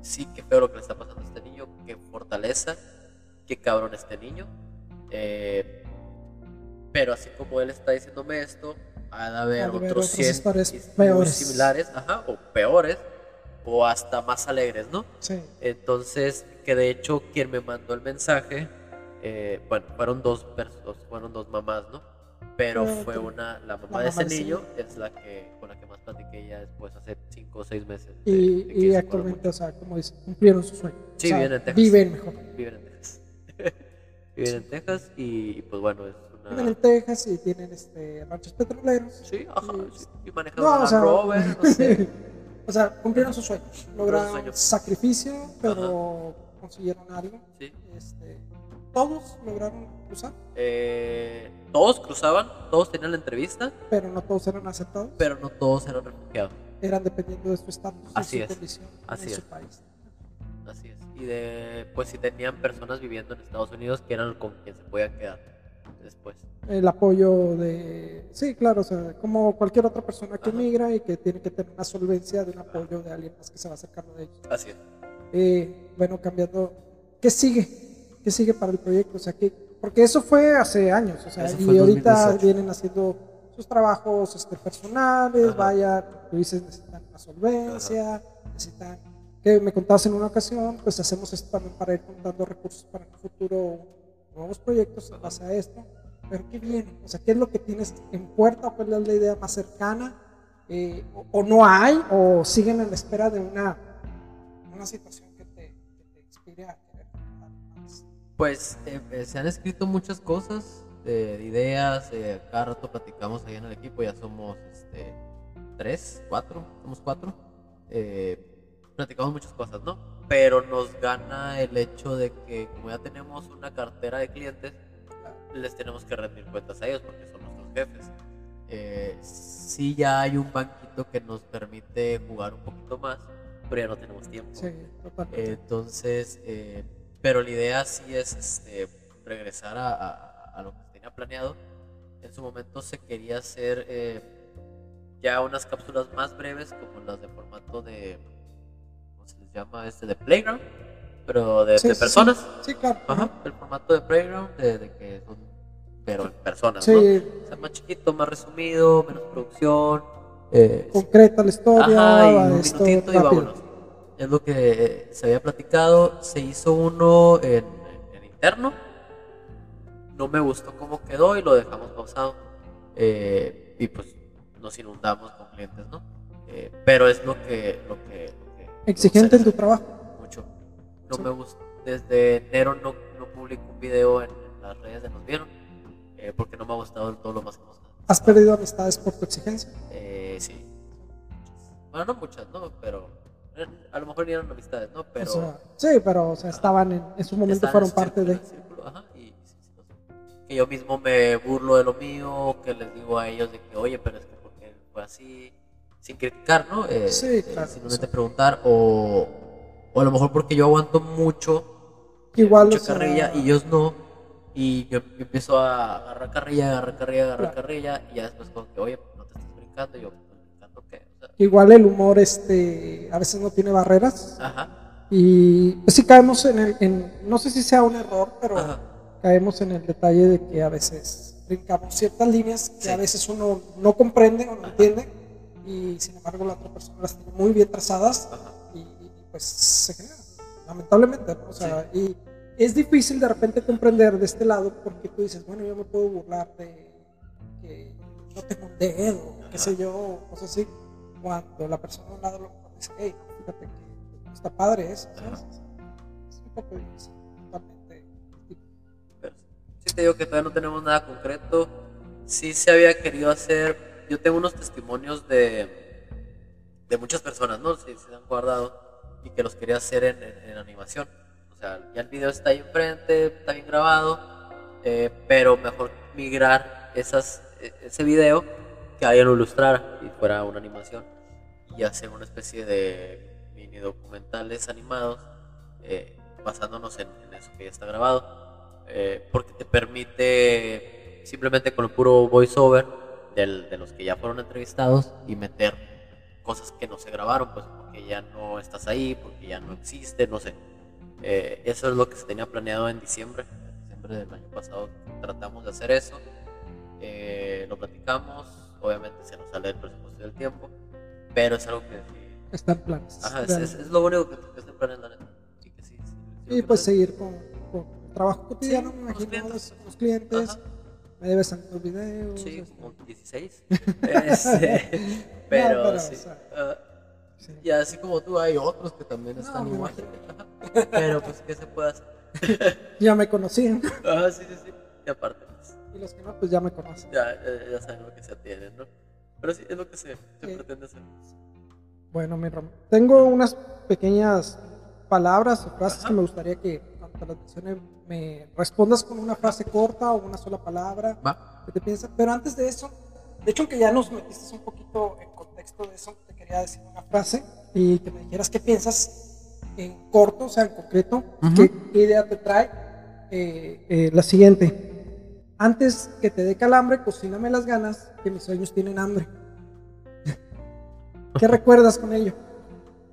S2: sí, qué feo lo que le está pasando a este niño, qué fortaleza, qué cabrón este niño. pero así como él está diciéndome esto, ha de haber otros 100
S1: peores.
S2: similares, ajá, o peores, o hasta más alegres, ¿no?
S1: Sí.
S2: Entonces, que de hecho quien me mandó el mensaje, eh, bueno, fueron dos personas, fueron dos mamás, ¿no? Pero fue una, la mamá de ese niño es la que, con la que más platiqué ya después, hace 5 o 6 meses.
S1: y, actualmente, o sea, como dice, cumplieron su sueño.
S2: Sí, viven en Texas.
S1: Viven mejor.
S2: Viven en Texas. viven en Texas y pues bueno, es una...
S1: Viven en Texas y tienen este, ranchos petroleros.
S2: Sí, ajá, y, manejan no, o sea, Rover, no sé.
S1: o sea, cumplieron sus sueños. Lograron sacrificio, pero consiguieron algo. Sí. Este, ¿Todos lograron cruzar?
S2: Eh, todos cruzaban, todos tenían la entrevista.
S1: Pero no todos eran aceptados.
S2: Pero no todos eran refugiados.
S1: Eran dependiendo de su estatus,
S2: Así
S1: de
S2: su
S1: es. condición
S2: Así
S1: en
S2: es.
S1: su país.
S2: Así es. Y de, pues si tenían personas viviendo en Estados Unidos que eran con quien se podían quedar después.
S1: El apoyo de... Sí, claro, o sea, como cualquier otra persona que migra y que tiene que tener una solvencia de un apoyo de alguien más que se va acercando de ellos.
S2: Así es.
S1: Eh, bueno, cambiando, ¿qué sigue? ¿Qué sigue para el proyecto? O sea, que, porque eso fue hace años, o sea, y ahorita vienen haciendo sus trabajos este, personales, vaya, tú dices, necesitan una solvencia, necesitan, que me contabas en una ocasión, pues hacemos esto también para ir contando recursos para el futuro, nuevos proyectos en base a esto, pero ¿qué viene? O sea, ¿qué es lo que tienes en puerta cuál es la idea más cercana? Eh, o, no hay, o siguen en la espera de una, una situación que te, inspire a
S2: pues eh, eh, se han escrito muchas cosas, de, ideas, eh, cada rato platicamos ahí en el equipo, ya somos este, tres, cuatro, somos cuatro. platicamos muchas cosas, ¿no? Pero nos gana el hecho de que como ya tenemos una cartera de clientes, les tenemos que rendir cuentas a ellos porque son nuestros jefes. Eh, sí ya hay un banquito que nos permite jugar un poquito más, pero ya no tenemos tiempo.
S1: Sí,
S2: entonces, eh, pero la idea sí es este, regresar a, lo que tenía planeado. En su momento se quería hacer eh, ya unas cápsulas más breves, como las de formato de, ¿cómo se llama? Este, de Playground, pero de, personas.
S1: Sí, claro.
S2: Ajá, el formato de Playground, de, que son, pero en personas, ¿no? O sea, más chiquito, más resumido, menos producción.
S1: Eh, Concreta la historia,
S2: ajá, y un minutito y vámonos es lo que se había platicado. Se hizo uno en, interno. No me gustó cómo quedó y lo dejamos pausado. Eh, y pues nos inundamos con clientes, ¿no? Eh, pero es lo que... Lo que,
S1: ¿Exigente en tu trabajo?
S2: Mucho. No me gusta. Desde enero no, no publico un video en, las redes de Nos Vieron. Eh, porque no me ha gustado todo lo más que nos
S1: ¿Has perdido amistades por tu exigencia?
S2: sí. Bueno, no muchas, ¿no? Pero a lo mejor ni eran amistades, ¿no? Pero,
S1: sí, pero o sea, estaban en, en su momento fueron parte de...
S2: ajá, y, que yo mismo me burlo de lo mío, que les digo a ellos de que, oye, pero es que porque fue así, sin criticar, ¿no? Eh,
S1: sí,
S2: eh,
S1: claro.
S2: simplemente preguntar, o, o a lo mejor porque yo aguanto mucho,
S1: Igual,
S2: mucha carrilla y ellos no, y yo, empiezo a agarrar carrilla, agarrar carrilla, agarrar carrilla, y ya después como que, oye, no te estás brincando, y yo,
S1: Igual el humor este, a veces no tiene barreras.
S2: Ajá.
S1: Y pues sí caemos en el, en, no sé si sea un error, pero caemos en el detalle de que a veces brincamos ciertas líneas que a veces uno no comprende o no entiende y sin embargo la otra persona las tiene muy bien trazadas y, pues se genera, lamentablemente. O sea, y es difícil de repente comprender de este lado porque tú dices, bueno, yo me puedo burlar de que no tengo un dedo, qué sé yo, cosas así cuando la persona a un lado lo dice, hey, fíjate que está padre eso, ¿sabes? Es un poco difícil, totalmente.
S2: sí te digo que todavía no tenemos nada concreto. Sí se había querido hacer, yo tengo unos testimonios de, de muchas personas, ¿no? Si se han guardado y que los quería hacer en, en, animación. O sea, ya el video está ahí enfrente, está bien grabado, eh, pero mejor migrar esas, e, ese video que alguien lo ilustrara y fuera una animación y hacer una especie de mini documentales animados eh, basándonos en, eso que ya está grabado, eh, porque te permite simplemente con el puro voiceover del, de los que ya fueron entrevistados y meter cosas que no se grabaron, pues porque ya no estás ahí, porque ya no existe, no sé. Eh, eso es lo que se tenía planeado en diciembre, en diciembre del año pasado tratamos de hacer eso, lo platicamos, obviamente se nos sale el presupuesto del tiempo pero es algo que
S1: está en planes.
S2: Ajá, es, es, lo único que, está en planes, la neta. Sí, que sí,
S1: y pues seguir con, con, trabajo cotidiano, me imagino, los, los clientes. Me debes tantos videos.
S2: Sí, este. como 16. este, pero,
S1: pero,
S2: sí.
S1: o sea,
S2: ah,
S1: Sí.
S2: y así como tú, hay otros que también están igual. Pero pues, ¿qué se puede hacer?
S1: Ya me conocían.
S2: Ah, sí, sí, sí. Y aparte, pues,
S1: Y los que no, pues ya me conocen.
S2: ya, ya saben lo que se atiene, ¿no? Pero sí, es lo que se, se
S1: Sí.
S2: pretende hacer.
S1: Bueno, mi Ram, tengo unas pequeñas palabras o frases
S2: Ajá.
S1: que me gustaría que las me respondas con una frase corta o una sola palabra
S2: Va.
S1: que te piensas. Pero antes de eso, de hecho, que ya nos metiste un poquito en contexto de eso, te quería decir una frase y que me dijeras qué piensas en corto, o sea, en concreto, qué idea te trae. Eh, eh, la siguiente. Antes que te dé calambre, cocíname las ganas, que mis sueños tienen hambre. ¿Qué recuerdas con ello?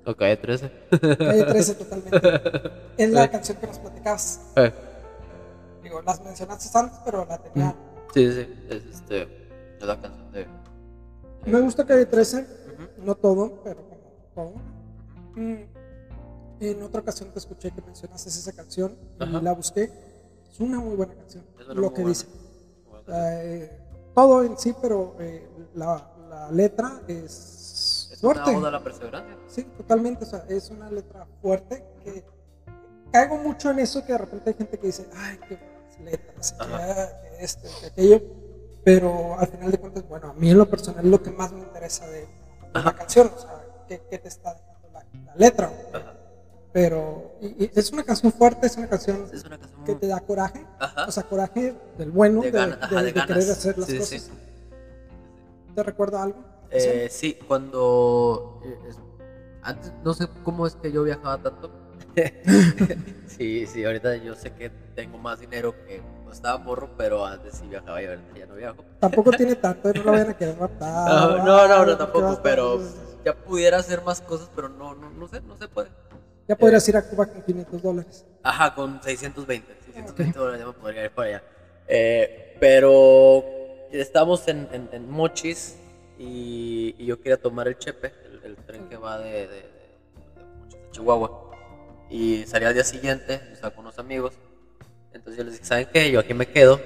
S2: Ok, 13.
S1: Calle 13 totalmente. Es la canción que nos platicabas.
S2: Eh,
S1: Digo, las mencionaste antes, pero la tenía.
S2: Sí, sí. Es, este, es la canción de.
S1: Me gusta Calle 13,
S2: Ujú.
S1: no todo, pero como todo. Mm, En otra ocasión te escuché que mencionaste esa canción y la busqué. Es una muy buena canción. Lo que
S2: buena.
S1: dice.
S2: Bueno,
S1: O eh, todo en sí, pero eh, la, la letra es,
S2: Una oda a la perseverancia.
S1: Sí, totalmente. O sea, es una letra fuerte que caigo mucho en eso que de repente hay gente que dice, ay, qué buenas letras, que, esto, que aquello. Pero al final de cuentas, bueno, a mí en lo personal es lo que más me interesa de, de la canción, o sea, qué, qué te está dejando la, la letra.
S2: Ajá.
S1: Pero y- y es una canción fuerte, es una canción
S2: Es una canción
S1: que te da coraje,
S2: Ajá.
S1: o sea, coraje del bueno, de,
S2: de, gana- ajá,
S1: de-
S2: de
S1: de querer hacer las
S2: sí,
S1: cosas.
S2: sí.
S1: ¿Te recuerda algo?
S2: Eh, sí, cuando. eh, es- antes, no sé cómo es que yo viajaba tanto. sí, sí, ahorita yo sé que tengo más dinero que cuando estaba morro, pero antes sí viajaba y ahorita ya no viajo.
S1: Tampoco tiene tanto, no lo vayan a querer matar.
S2: No, no, no,
S1: a
S2: tampoco, pero ya pudiera hacer más cosas, pero no, no, no sé, no se puede.
S1: Ya podrías ir a Cuba con 500 dólares.
S2: Ajá, con 620. 620 dólares ya me podría ir para allá. Eh, pero estamos en, en- en Mochis y, yo quería tomar el Chepe, el, el tren que va de, de- Chihuahua. Y salía al día siguiente, yo estaba con unos amigos. Entonces yo les dije, ¿saben qué? Yo aquí me quedo.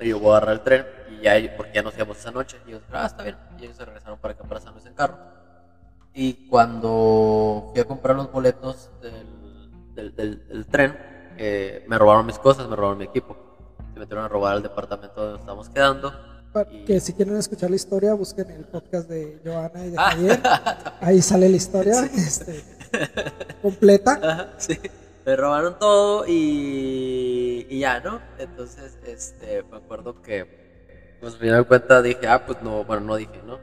S2: Y yo voy a agarrar el tren. Y ya, porque ya nos íbamos esa noche. Y ellos, ah, está bien. Y ellos se regresaron para acá, para San Luis en carro. Y cuando fui a comprar los boletos del, tren, eh, me robaron mis cosas, me robaron mi equipo. Se metieron a robar al departamento donde estábamos quedando.
S1: Que si quieren escuchar la historia, busquen el podcast de Joana y de
S2: Ah.
S1: Javier. Ahí sale la historia este, completa.
S2: Ajá, sí. Me robaron todo y, y ya, ¿no? Entonces, este, me acuerdo que, pues, al final de cuentas dije, ah, pues no, bueno, no dije, ¿no?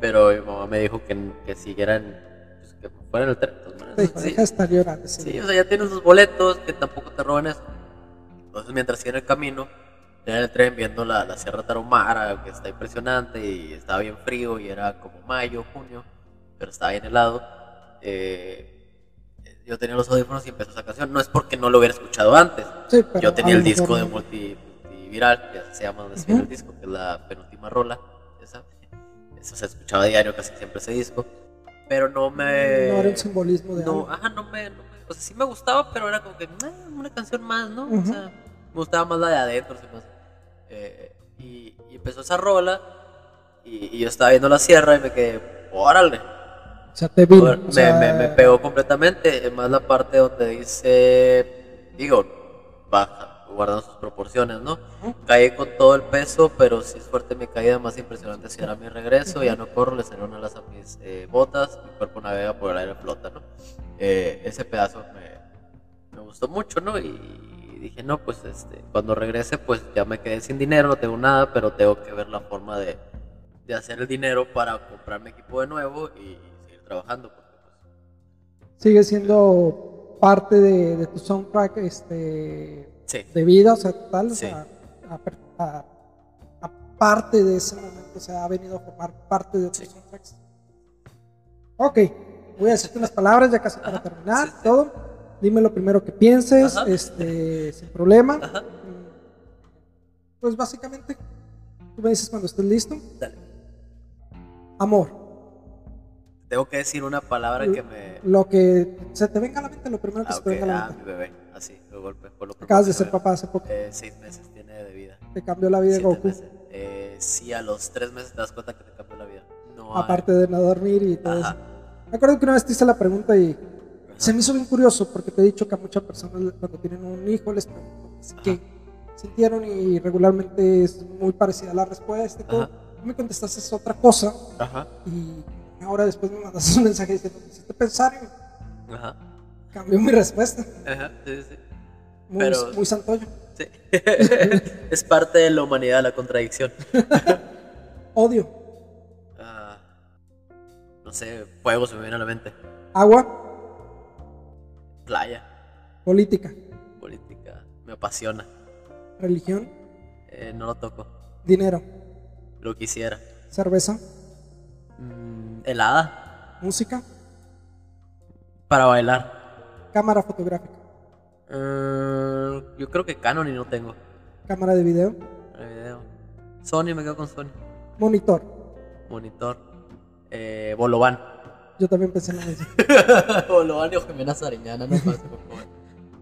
S2: Pero mi mamá me dijo que, que siguieran, pues, que fueran el tren.
S1: dijo,
S2: Sí.
S1: de estar llorando. sí.
S2: Sí, o sea, ya tienes los boletos, que tampoco te roban eso. Entonces, mientras iba en el camino, en el tren viendo la, la Sierra Tarahumara, que está impresionante y estaba bien frío y era como mayo, junio, pero estaba bien helado. eh, yo tenía los audífonos y empezó esa canción. No es porque no lo hubiera escuchado antes.
S1: Sí, pero
S2: Yo tenía el disco de multi, multiviral, que se llama donde se
S1: Ujú.
S2: el disco, que es la penúltima rola. Esa. Eso se escuchaba a diario casi siempre ese disco. Pero no me.
S1: No era un simbolismo de
S2: No,
S1: algo.
S2: ajá, no me, no me- O sea, sí me gustaba, pero era como que. "Ah, una canción más, ¿no? O
S1: Ujú.
S2: sea, me gustaba más la de adentro, se me hace. Eh, y, y empezó esa rola. Y, y yo estaba viendo la sierra y me quedé. Órale.
S1: O sea, te vino.
S2: Me,
S1: o sea,
S2: me, me pegó completamente. Es más la parte donde dice. Digo, baja, guardando sus proporciones, ¿no? Caí con todo el peso, pero si es fuerte mi caída, más impresionante si era mi regreso. Ya no corro, le salieron alas a mis eh, botas, mi cuerpo navega por el aire flota, ¿no? Eh, ese pedazo me, me gustó mucho, ¿no? Y dije, no, pues este, cuando regrese, pues ya me quedé sin dinero, no tengo nada, pero tengo que ver la forma de, de hacer el dinero para comprarme equipo de nuevo y seguir trabajando. Porque, pues,
S1: Sigue siendo parte de, de tu soundtrack este,
S2: sí,
S1: de vida, o sea, total. O
S2: Sí.
S1: sea, a- de ese momento, o sea, ha venido a formar parte de tus
S2: Sí.
S1: soundtracks. Ok, voy a decirte unas palabras ya casi para terminar. Todo. Dime lo primero que pienses,
S2: Ajá.
S1: este, sin problema.
S2: Ajá.
S1: Pues básicamente, tú me dices cuando estés listo.
S2: dale.
S1: Amor.
S2: Tengo que decir una palabra que me...
S1: Lo que se te venga a la mente, lo primero que
S2: Ah,
S1: se te venga a la
S2: ah,
S1: mente.
S2: mi bebé, así, de golpe. Fue lo
S1: Acabas de
S2: que
S1: ser papá hace poco.
S2: Eh, seis meses tiene de vida.
S1: Te cambió la vida
S2: Siete
S1: Goku.
S2: meses. Eh, sí, a los tres meses te das cuenta que te cambió la vida. No, hay.
S1: Aparte de no dormir y todo
S2: Ajá.
S1: eso. Me acuerdo que una vez te hice la pregunta y se me hizo bien curioso porque te he dicho que a muchas personas cuando tienen un hijo les pregunto qué sintieron y regularmente es muy parecida la respuesta. Tú me contestaste es otra cosa
S2: Ajá.
S1: y una hora después me mandaste un mensaje diciendo me hiciste pensar y
S2: Ajá.
S1: cambió mi respuesta.
S2: Ajá. Sí, sí.
S1: Muy,
S2: Pero-
S1: muy santoyo.
S2: Sí. es parte de la humanidad la contradicción.
S1: Odio.
S2: Ah, no sé, fuego se me viene a la mente.
S1: Agua,
S2: Playa,
S1: política,
S2: política, me apasiona.
S1: religión,
S2: Eh, no lo toco,
S1: dinero,
S2: lo quisiera.
S1: cerveza,
S2: Mm, helada,
S1: música,
S2: para bailar.
S1: cámara fotográfica,
S2: Mm, yo creo que Canon y no tengo.
S1: cámara de video,
S2: El video. Sony, me quedo con Sony.
S1: monitor.
S2: Monitor. Eh, Bolovan.
S1: Yo también pensé en lo mismo.
S2: Jimena Sariñana, no pasa, por favor.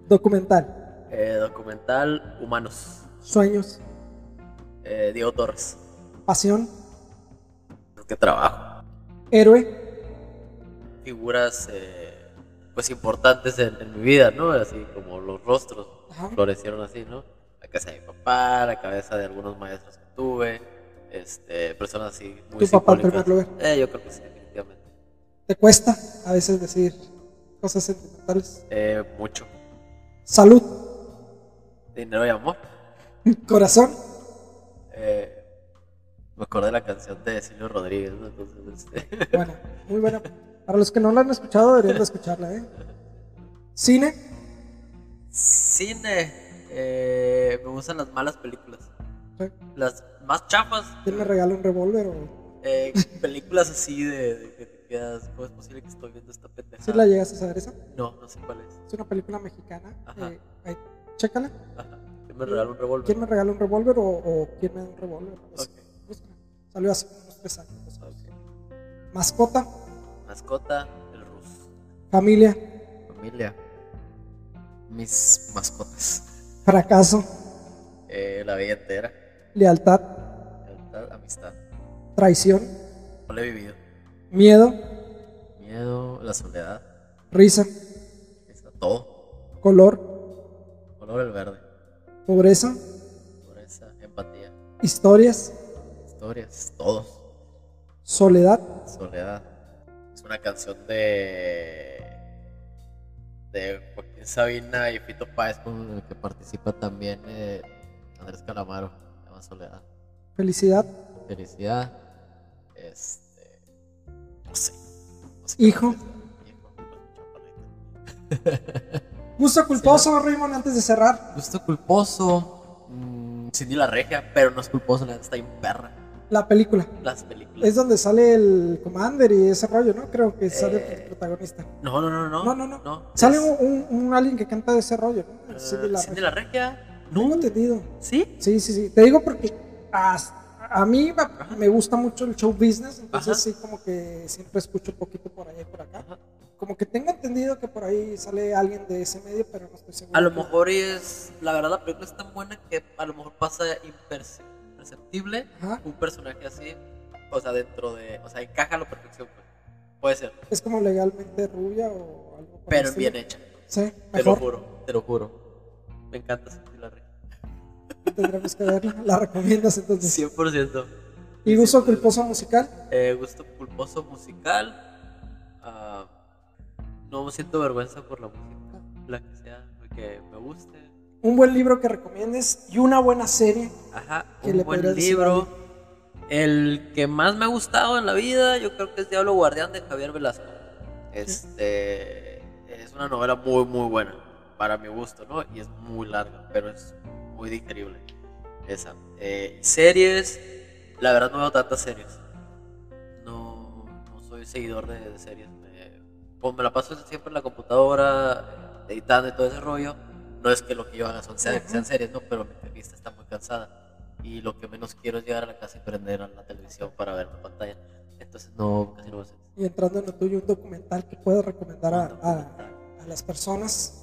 S1: Documental,
S2: Eh, documental Humanos.
S1: sueños,
S2: Eh, Diego Torres.
S1: pasión,
S2: ¿Qué trabajo?
S1: héroe,
S2: Figuras eh, pues importantes en, en mi vida, ¿no? Así como los rostros
S1: Ajá.
S2: florecieron así, ¿no? La cabeza de mi papá, la cabeza de algunos maestros que tuve, este, personas así muy
S1: Tu papá en primer lugar.
S2: Eh, yo creo que sí.
S1: Te cuesta a veces decir cosas sentimentales.
S2: Eh, mucho.
S1: Salud,
S2: Dinero y amor.
S1: corazón,
S2: Eh, me acordé de la canción de Silvio Rodríguez, ¿no? Entonces, este,
S1: buena, muy buena. Para los que no la han escuchado, deberían de escucharla, ¿eh? Cine,
S2: Cine. Eh, me gustan las malas películas.
S1: Sí.
S2: Las más chafas.
S1: ¿quién me regala un revólver o
S2: Eh, películas así de, de que ¿Cómo es posible que estoy viendo esta pendeja?
S1: si la llegas a saber esa?
S2: No, no sé cuál es.
S1: Es una película mexicana.
S2: Ajá.
S1: eh, chécala.
S2: Ajá. ¿Quién me regaló un revólver?
S1: ¿Quién me regala un revólver o, o quién me da un revólver? No sé.
S2: Ok.
S1: Búscala. Salió hace unos tres años.
S2: Ok.
S1: Mascota,
S2: Mascota, el ruso.
S1: familia,
S2: Familia. Mis mascotas.
S1: fracaso,
S2: Eh, la vida entera.
S1: lealtad,
S2: Lealtad, amistad.
S1: traición,
S2: No lo he vivido.
S1: Miedo,
S2: Miedo, la soledad.
S1: risa,
S2: Está todo.
S1: color,
S2: Color el verde.
S1: pobreza,
S2: Pobreza, empatía.
S1: historias,
S2: Historias, todos.
S1: soledad,
S2: Soledad. Es una canción de. de Joaquín Sabina y Fito Páez con el que participa también eh, Andrés Calamaro. Se llama Soledad.
S1: felicidad,
S2: Felicidad. Este. No sé. no sé
S1: Hijo. gusto culposo, Raymond, antes de cerrar.
S2: Gusto culposo. mm, Cindy la regia, pero no es culposo, la está bien perra.
S1: La película.
S2: Las películas.
S1: Es donde sale el Commander y ese rollo, ¿no? Creo que sale
S2: Eh,
S1: el protagonista.
S2: No, no, no, no.
S1: No, no, no. Sale un, un- un alguien que canta de ese rollo, ¿no?
S2: eh,
S1: Cindy la Regia.
S2: la regia.
S1: Tengo
S2: No.
S1: entendido.
S2: ¿Sí?
S1: Sí, sí, sí. Te digo porque as- a mí me- me gusta mucho el show business, entonces
S2: Ajá.
S1: sí como que siempre escucho un poquito por allá y por acá.
S2: Ajá.
S1: Como que tengo entendido que por ahí sale alguien de ese medio, pero no estoy seguro.
S2: A lo mejor es. La verdad, la película es tan buena que a lo mejor pasa imperce- imperceptible un personaje así. O sea, dentro de. O sea, encaja a la perfección, pues. Puede ser.
S1: Es como legalmente rubia o algo
S2: Pero bien hecha.
S1: Sí,
S2: Te lo
S1: mejor.
S2: juro, te lo juro. Me encanta.
S1: Tendremos que verla. La recomiendas entonces.
S2: 100%.
S1: ¿Y gusto culposo musical?
S2: Eh, gusto culposo musical. ah, no siento vergüenza por la música, la que sea, que me guste.
S1: Un buen libro que recomiendes y una buena serie.
S2: Ajá,
S1: ¿Qué
S2: un
S1: le
S2: buen libro. El que más me ha gustado en la vida, yo creo que es Diablo Guardián de Javier Velasco. Este es una novela muy muy buena para mi gusto, ¿no? Y es muy larga, pero es muy digerible. Esa. Eh, series, la verdad no veo tantas series. No, no soy seguidor de, de series. Me, me la paso siempre en la computadora, editando y todo ese rollo. No es que lo que yo haga son sean series, ¿no? Pero mi vista está muy cansada. Y lo que menos quiero es llegar a la casa y prender la televisión para ver la pantalla. Entonces no, casi no veo series.
S1: Y entrando en lo tuyo, un documental que puedes recomendar a, a- a las personas.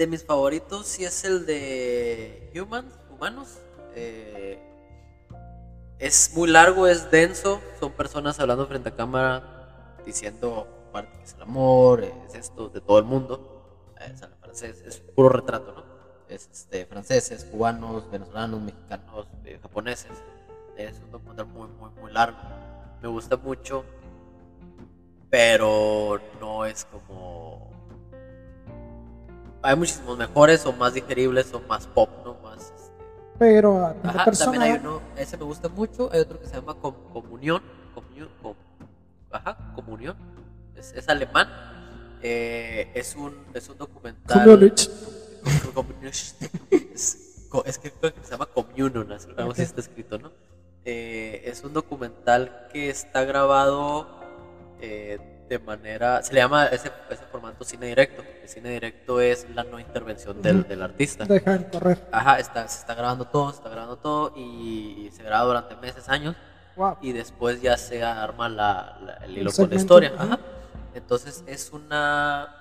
S2: De mis favoritos sí es el de Humans, Humanos. Eh, es muy largo, es denso, son personas hablando frente a cámara diciendo parte que es el amor, es esto, de todo el mundo. Es, francés, es puro retrato, ¿no? Es este, franceses, cubanos, venezolanos, mexicanos, eh, japoneses. Es un documental muy, muy, muy largo. Me gusta mucho, pero no es como hay muchísimos mejores o más digeribles o más pop, ¿no? Más, este...
S1: Pero
S2: Ajá, también hay uno, ese me gusta mucho, hay otro que se llama Comunión, Comunión, Ajá, Comunión, es, es alemán, eh, es, un, es un documental... es, que creo que se llama Communion, así okay. está escrito, ¿no? Eh, es un documental que está grabado eh, de manera, se le llama ese, ese, formato cine directo. El cine directo es la no intervención del, del artista.
S1: Dejar correr.
S2: Ajá, está, se está grabando todo, se está grabando todo y se graba durante meses, años. Y después ya se arma la, el hilo con la historia. Ajá. Entonces es una...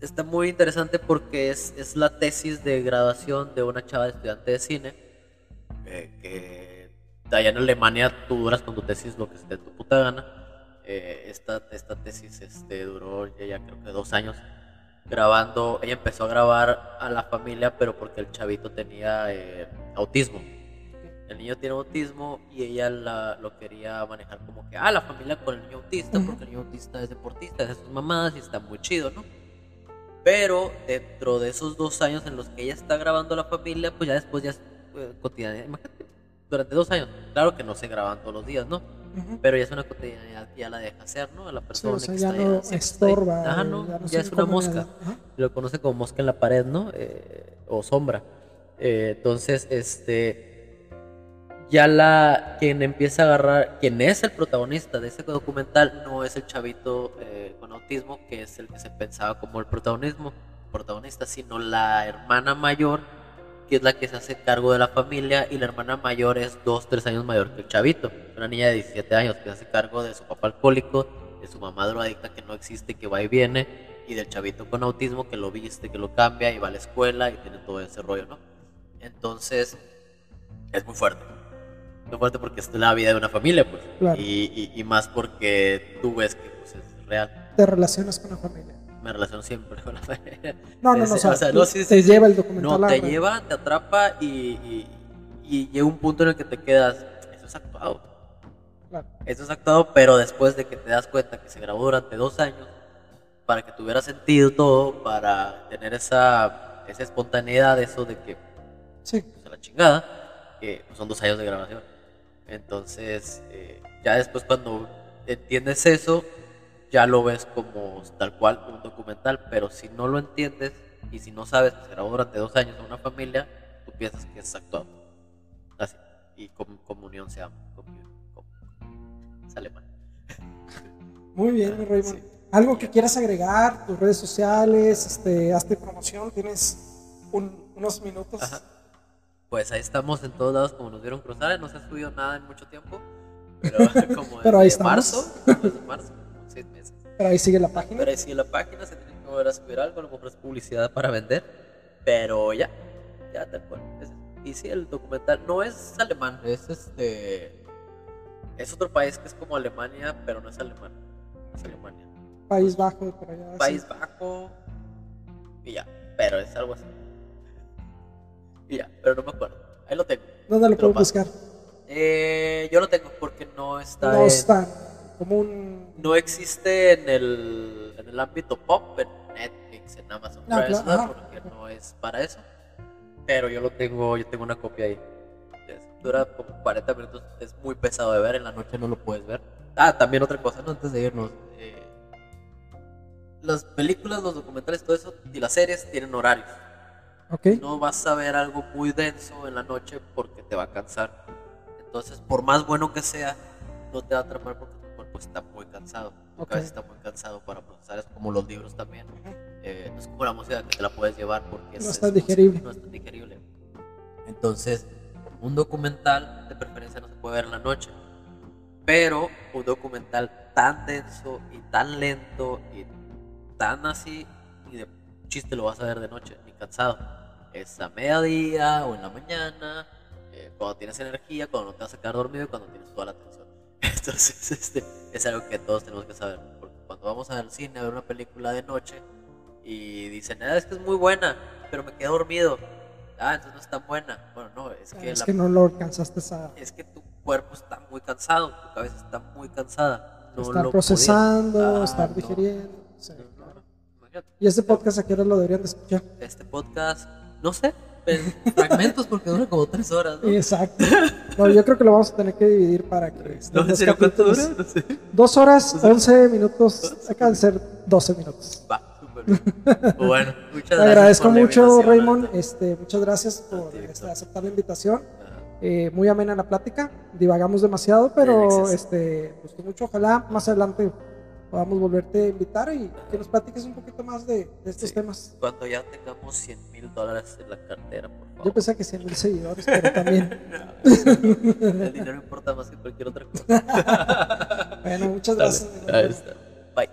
S2: está muy interesante porque es, es, la tesis de graduación de una chava de estudiante de cine eh, que allá en Alemania tú duras con tu tesis lo que se te tu puta gana eh, esta, esta tesis este, duró ya, creo que dos años grabando. Ella empezó a grabar a la familia, pero porque el chavito tenía eh, autismo. El niño tiene autismo y ella la, lo quería manejar como que, ah, la familia con el niño autista, porque el niño autista es deportista, es sus mamás y está muy chido, ¿no? Pero dentro de esos dos años en los que ella está grabando a la familia, pues ya después ya es eh, cotidiana. Imagínate, durante dos años. Claro que no se graban todos los días, ¿no? Pero ya es una cotidianidad que ya la deja hacer, ¿no? A la persona
S1: que ya está no estorba.
S2: No, ya, es una mosca. Lo conoce como mosca en la pared, ¿no? Eh, o sombra. Eh, entonces, este. Ya la. Quien empieza a agarrar. Quien es el protagonista de ese documental no es el chavito eh, con autismo, que es el que se pensaba como el protagonismo, protagonista, sino la hermana mayor que es la que se hace cargo de la familia, y la hermana mayor es dos, tres años mayor que el chavito. Una niña de 17 años que se hace cargo de su papá alcohólico, de su mamá drogadicta que no existe, que va y viene, y del chavito con autismo que lo viste, que lo cambia y va a la escuela y tiene todo ese rollo, ¿no? Entonces, es muy fuerte. Muy fuerte porque es la vida de una familia, pues. Y, y, más porque tú ves que pues, es real.
S1: Te relacionas con la familia
S2: me relaciono siempre con la fe.
S1: No, no, no, o sea, no te lleva el documental.
S2: No, te lleva, te atrapa y, y, llega un punto en el que te quedas, eso es actuado. Claro. Eso es actuado, pero después de que te das cuenta que se grabó durante dos años, para que tuviera sentido todo, para tener esa, esa espontaneidad, eso de que,
S1: sí.
S2: pues, la chingada, que son dos años de grabación. Entonces, eh, ya después cuando entiendes eso, ya lo ves como tal cual un documental, pero si no lo entiendes y si no sabes que se grabó durante dos años en una familia, tú piensas que es actuado. Así. Y comunión se. Comunión, Sale mal.
S1: Muy bien, mi Raymond. ¿Algo que quieras agregar? ¿Tus redes sociales? Este, hazte promoción. Tienes unos minutos.
S2: Pues ahí estamos en todos lados como nos vieron cruzar. No se ha subido nada en mucho tiempo. Pero como
S1: pero ahí
S2: marzo, desde marzo
S1: pero ahí sigue la página.
S2: Pero ahí sigue la página, se tiene que volver a subir algo, lo compras publicidad para vender. Pero ya, ya tal cual. y sí, el documental no es alemán, es este. Es otro país que es como Alemania, pero no es alemán. Es Alemania.
S1: País Bajo, pero
S2: ya. País Bajo. Y ya, pero es algo así. Y ya, pero no me acuerdo. Ahí lo tengo.
S1: ¿Dónde lo puedo buscar?
S2: Eh, yo lo tengo porque no está.
S1: No está como un...
S2: No existe en el, en el ámbito pop, en Netflix, en Amazon no, porque no es para eso. Pero yo lo tengo, yo tengo una copia ahí. Dura como 40 minutos, es muy pesado de ver, en la noche no lo puedes ver. Ah, también otra cosa, ¿no? antes de irnos. Eh, las películas, los documentales, todo eso y las series tienen horarios.
S1: Okay.
S2: No vas a ver algo muy denso en la noche porque te va a cansar. Entonces, por más bueno que sea, no te va a atrapar porque pues está muy cansado. Tu cabeza está muy cansado para procesar. Es como los libros también. Eh, no es como la música que te la puedes llevar porque
S1: no es, digerible.
S2: No es digerible. Entonces, un documental de preferencia no se puede ver en la noche. Pero un documental tan denso y tan lento y tan así, y de chiste lo vas a ver de noche, ni cansado. Es a mediodía o en la mañana, eh, cuando tienes energía, cuando no te vas a quedar dormido y cuando tienes toda la atención. Entonces, este, es algo que todos tenemos que saber. Porque cuando vamos al cine a ver una película de noche y dicen, ah, es que es muy buena, pero me quedé dormido. Ah, entonces no es tan buena. Bueno, no, es que...
S1: Es que no lo alcanzaste a...
S2: Es que tu cuerpo está muy cansado, tu cabeza está muy cansada.
S1: No estar procesando, estar digiriendo. ¿Y este podcast a qué hora lo deberían de escuchar?
S2: Este podcast, no sé, fragmentos porque dura como tres horas. ¿no?
S1: Exacto. No, yo creo que lo vamos a tener que dividir para que.
S2: ¿No, ¿En cuánto dura? No sé.
S1: Dos horas, once minutos. Acá de ser doce minutos.
S2: Va, súper bien. Bueno, muchas
S1: Te agradezco mucho, Raymond. Este, muchas gracias por este, aceptar la invitación. Eh, muy amena la plática. Divagamos demasiado, pero este, gustó mucho. Ojalá más adelante podamos volverte a invitar y que nos platiques un poquito más de, estos temas.
S2: Cuando ya tengamos 100 mil dólares en la cartera, por favor.
S1: Yo pensé que 100 mil seguidores, pero también.
S2: el dinero importa más que cualquier otra
S1: cosa. bueno, muchas gracias.
S2: Ahí está. Bye.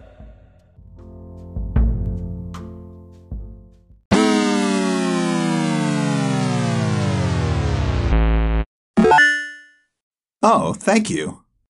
S3: Oh, thank you.